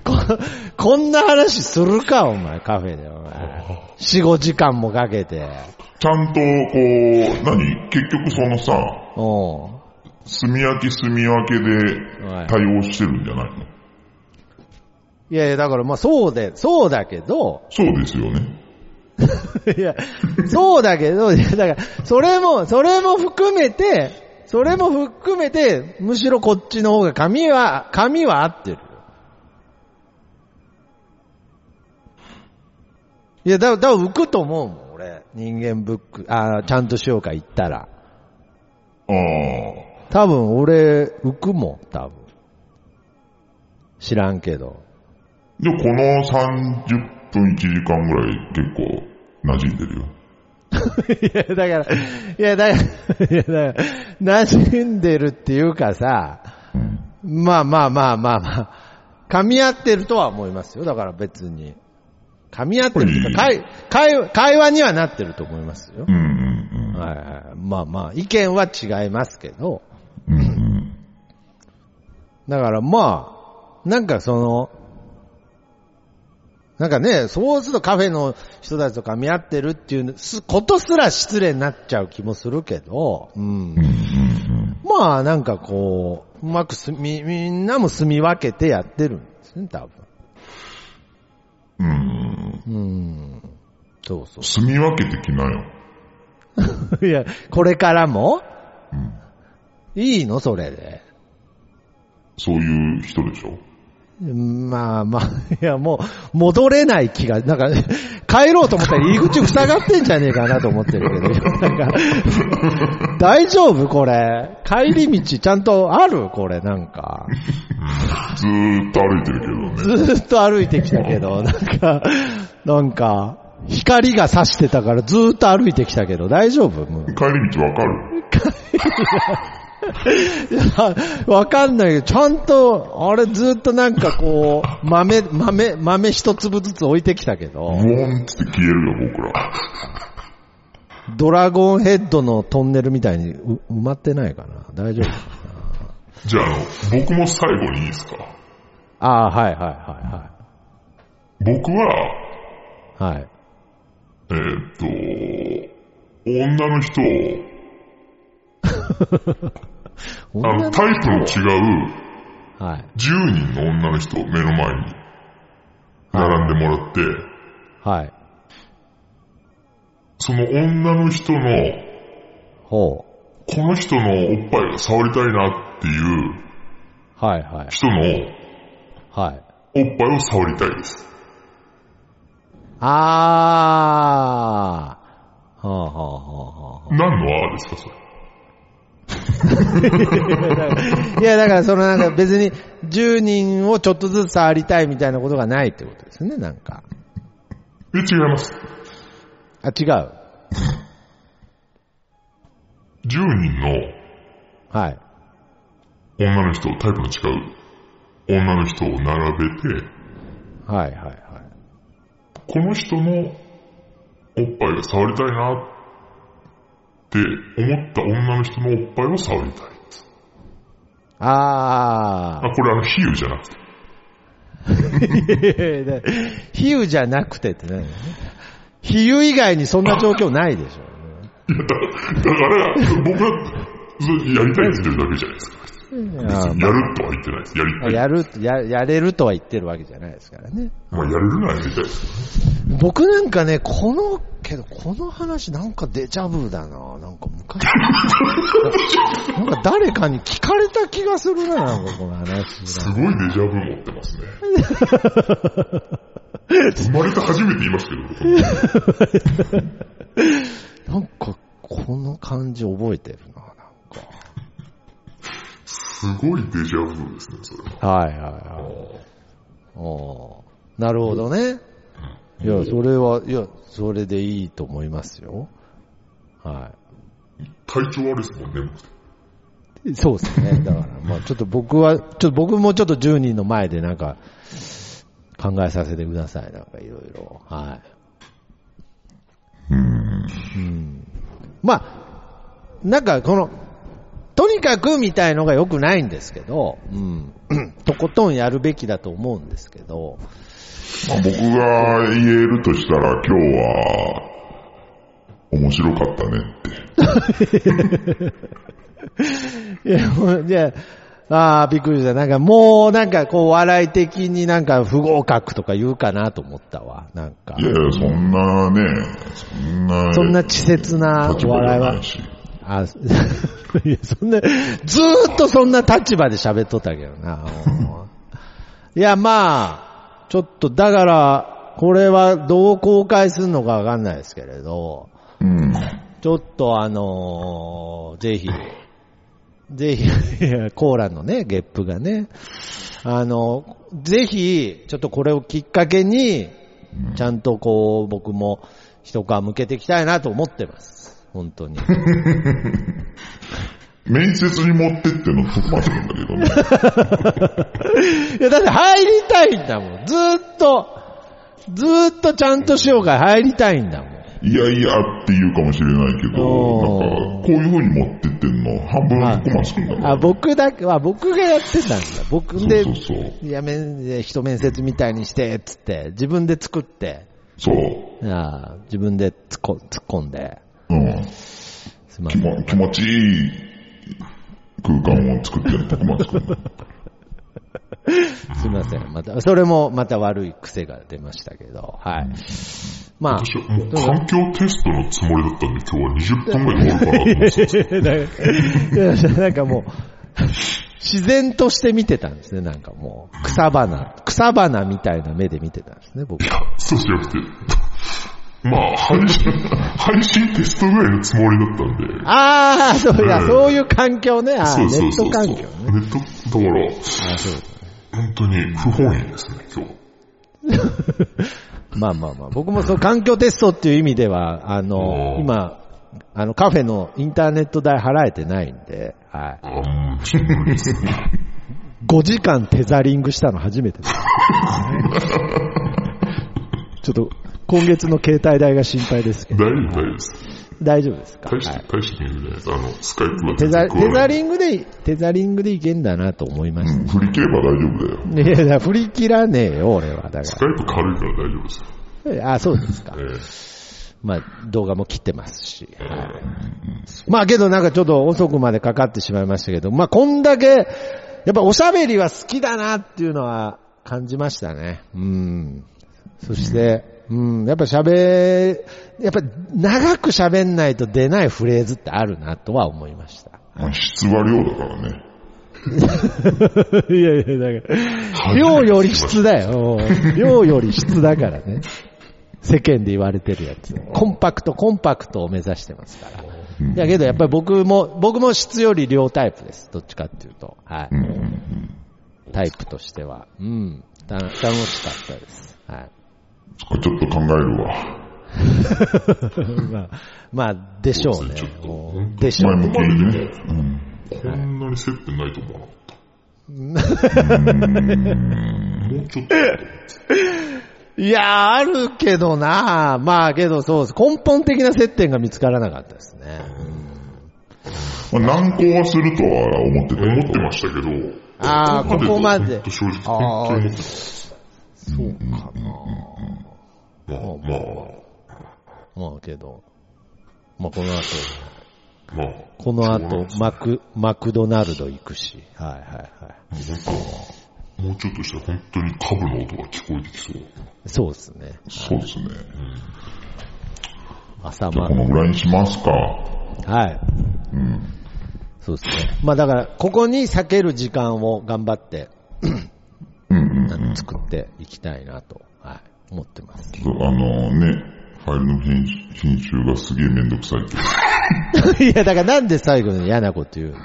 こ、こんな話するか、お前、カフェで、お前。4、5時間もかけて。ちゃんと、こう、何？結局そのさ、おう炭焼き炭分けではい対応してるんじゃないの、いやいや、だからまあそうで、そうだけど、そうですよね。いや、そうだけど、いや、だから、それも、それも含めて、それも含めて、むしろこっちの方が髪は、髪は合ってるよ。いや、だ、だ、浮くと思うもん、俺。人間ブック、あちゃんとしようか言ったら。ああ。多分俺、浮くもん、多分。知らんけど。で、この30分1時間ぐらい結構馴染んでるよ。いや、だから、いや、だから、いや、だから、馴染んでるっていうかさ、うん。まあまあまあまあまあ、噛み合ってるとは思いますよ。だから別に。噛み合ってるっていうか、会会会話にはなってると思いますよう。んうんうん。はいはい。まあまあ、意見は違いますけど。だからまあ、なんかその、なんかね、そうするとカフェの人たちと噛み合ってるっていうすことすら失礼になっちゃう気もするけど、うんまあなんかこう、うまくすみ、みんなも住み分けてやってるんですね、多分。うん。うん。うん。そうそ住み分けてきなよ。う。いや、これからも？うん。いいの？それで。そういう人でしょ？まあまあ、いやもう、戻れない気が、なんか、帰ろうと思ったら入り口塞がってんじゃねえかなと思ってるけど、なんか、大丈夫？これ。帰り道ちゃんとある？これ、なんか。ずーっと歩いてるけどね。ずーっと歩いてきたけど、なんか、なんか、光が差してたからずーっと歩いてきたけど、大丈夫？帰り道わかる？いやわかんないけど、ちゃんと、あれずっとなんかこう、豆、豆、豆一粒ずつ置いてきたけどボ、ーンって消えるよ、僕ら。ドラゴンヘッドのトンネルみたいにう埋まってないかな大丈夫じゃあ、あの、僕も最後にいいですか？ああ、はいはいは僕は、いはい。はい。えーっと、女の人を、あの、タイプの違うはい。10人の女の人を目の前に並んでもらって、はい。その女の人の、ほこの人のおっぱいを触りたいなっていうう。はいはい。人のはい。おっぱいを触りたいです。あー。はあはあはあはあ。何のあーですか、それ。いや、だからそのなんか別に10人をちょっとずつ触りたいみたいなことがないってことですね、なんか。え、違います。あ、違う。10人のはい。女の人、タイプの違う女の人を並べて、はいはいはい。この人のおっぱいが触りたいなって思った女の人のおっぱいを触りたい。ああ、これあの、比喩じゃなくて。ー。比喩じゃなくてって何？比喩以外にそんな状況ないでしょ。いや、だだから、僕は、やりたいって言ってるだけじゃないですか。いややるとは言ってないです。やりたい。やる、や、やれるとは言ってるわけじゃないですからね。まあ、やれるならやりたいです。僕なんかね、この、けどこの話なんかデジャブだな。なんか昔。なんか誰かに聞かれた気がするな、なんかこの話。すごいデジャブ持ってますね。生まれて初めて言いましたけど、なんか、この感じ覚えてるな、なんか。すごいデジャブですね、それは。はいはいはい。おーなるほどね。いや、それは、いや、それでいいと思いますよ。は体調悪いですもんね、い。そうですね。だから、まあちょっと僕は、ちょっと僕もちょっと10人の前でなんか、考えさせてください。なんかいろいろ。はい。うん。うん。まあ、なんかこの、とにかくみたいのが良くないんですけど、うん。とことんやるべきだと思うんですけど、まあ、僕が言えるとしたら今日は面白かったねって。いや、もうじゃあ、ああ、びっくりした。なんかもう、なんかこう、笑い的になんか不合格とか言うかなと思ったわ。なんかい。やいや、そんなね、そんな、そんな稚拙な笑いは。あ、いや、そんな、ずーっとそんな立場で喋っとったけどな。いや、まあ、ちょっと、だから、これはどう公開するのかわかんないですけれど、うん。ちょっとあのーぜひ、ぜひ、コーラのね、ゲップがね、あの、ぜひ、ちょっとこれをきっかけに、ちゃんとこう、僕も一皮向けていきたいなと思ってます。本当に。面接に持ってっての福松なんだけどね。いや、だって入りたいんだもん。ずーっと、ずーっとちゃんとしようが入りたいんだもん。いやいやって言うかもしれないけど、なんか、こういう風に持ってってんの、半分福松くんだから。あ、僕だけは、僕がやってたんだ。僕で、そうそうそういや、面、人面接みたいにして、つって、自分で作って、そう。自分で突っ込んで、うん。すいません。気持ちいい空間を作ってる福松くんだ。すいません。また、それもまた悪い癖が出ましたけど、はい。まあ、私はもう環境テストのつもりだったんで、今日は20分ぐらいで終わるかなと思ってたんでなんかもう、自然として見てたんですね、なんかもう。草花、草花みたいな目で見てたんですね、僕は。そうじゃなくて、まあ、配信、配信テストぐらいのつもりだったんで。ああ、そういや、うんそういう環境ね。ああ、ネッそうそうそうそう。ト環境ね。ネット、だから、あそう本当に不本意ですね、今日。まあまあまあ、僕もそう環境テストっていう意味では、あの、うん今、あの、カフェのインターネット代払えてないんで、はい。あうん、シンプルですね。5時間テザリングしたの初めてです。ちょっと、今月の携帯代が心配ですけど、大丈夫、大丈夫です。大丈夫ですか？大して、はい大して見るね。あの、スカイプはテザテザンリングで、テザリングでいけんだなと思いましうん振り切れば大丈夫だよ。た。いや、だ振り切らねえよ、俺は。だかスカイプ軽いから大丈夫ですよ。ら。あ、そうですかえ。えまあ、動画も切ってますし。はいまあけどなんかちょっと遅くまでかかってしまいましたけど、まあこんだけ、やっぱおしゃべりは好きだなっていうのは感じましたね。うん。そして、うん、やっぱ喋、やっぱ長く喋んないと出ないフレーズってあるなとは思いました。まあ、質は量だからね。いやいや、だから、量より質だよ。量より質だからね。世間で言われてるやつ。コンパクト、コンパクトを目指してますから。うんいやけどやっぱり僕も、僕も質より量タイプです。どっちかっていうと。はい。タイプとしては。うん。た楽しかったです。はい。そっかちょっと考えるわ。まあ、まあ、でしょうねちょっ。とも本当うでしょうね。前向きにね。うん。こんなに接点ないと思わなかった。もうちょっと。いやー、あるけどなまあけどそうです。根本的な接点が見つからなかったですね。まあ、難航はするとは思って。思ってましたけど、あーここまで正直、本当に思ってます。そうかなまあ、まあ、まあけど、まあこの後、まあ、この後マク、マクドナルド行くし。はいはいはい。なんか、もうちょっとしたら本当に株の音が聞こえてきそう。そうですね。そうですね。朝まじゃあこ。のぐらいにしますか。はい。うん。そうですね。まあだから、ここに避ける時間を頑張って、作っていきたいなと、はい、思ってます。そうあのね、ファイルの編集編集がすげえめんどくさいけど。いや、だからなんで最後に嫌なこと言うんだよ。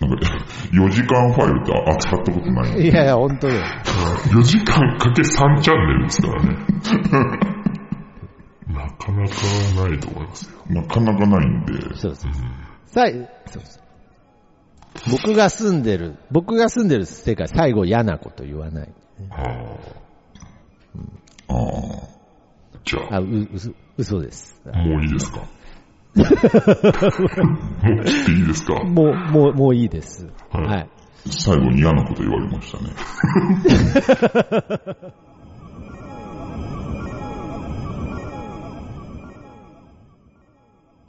なんか、4時間ファイルって扱ったことないの？いやいや、本当に。4時間かけ3チャンネルですからね。なかなかないと思いますよ。なかなかないんで。そうです。さいそうです僕が住んでる、僕が住んでる世界、最後嫌なこと言わない。ああ。ああ。じゃあ、あ、う、嘘、嘘です。もういいですか？もう切っていいですか？もう、もう、もういいです。はいはい。最後に嫌なこと言われましたね。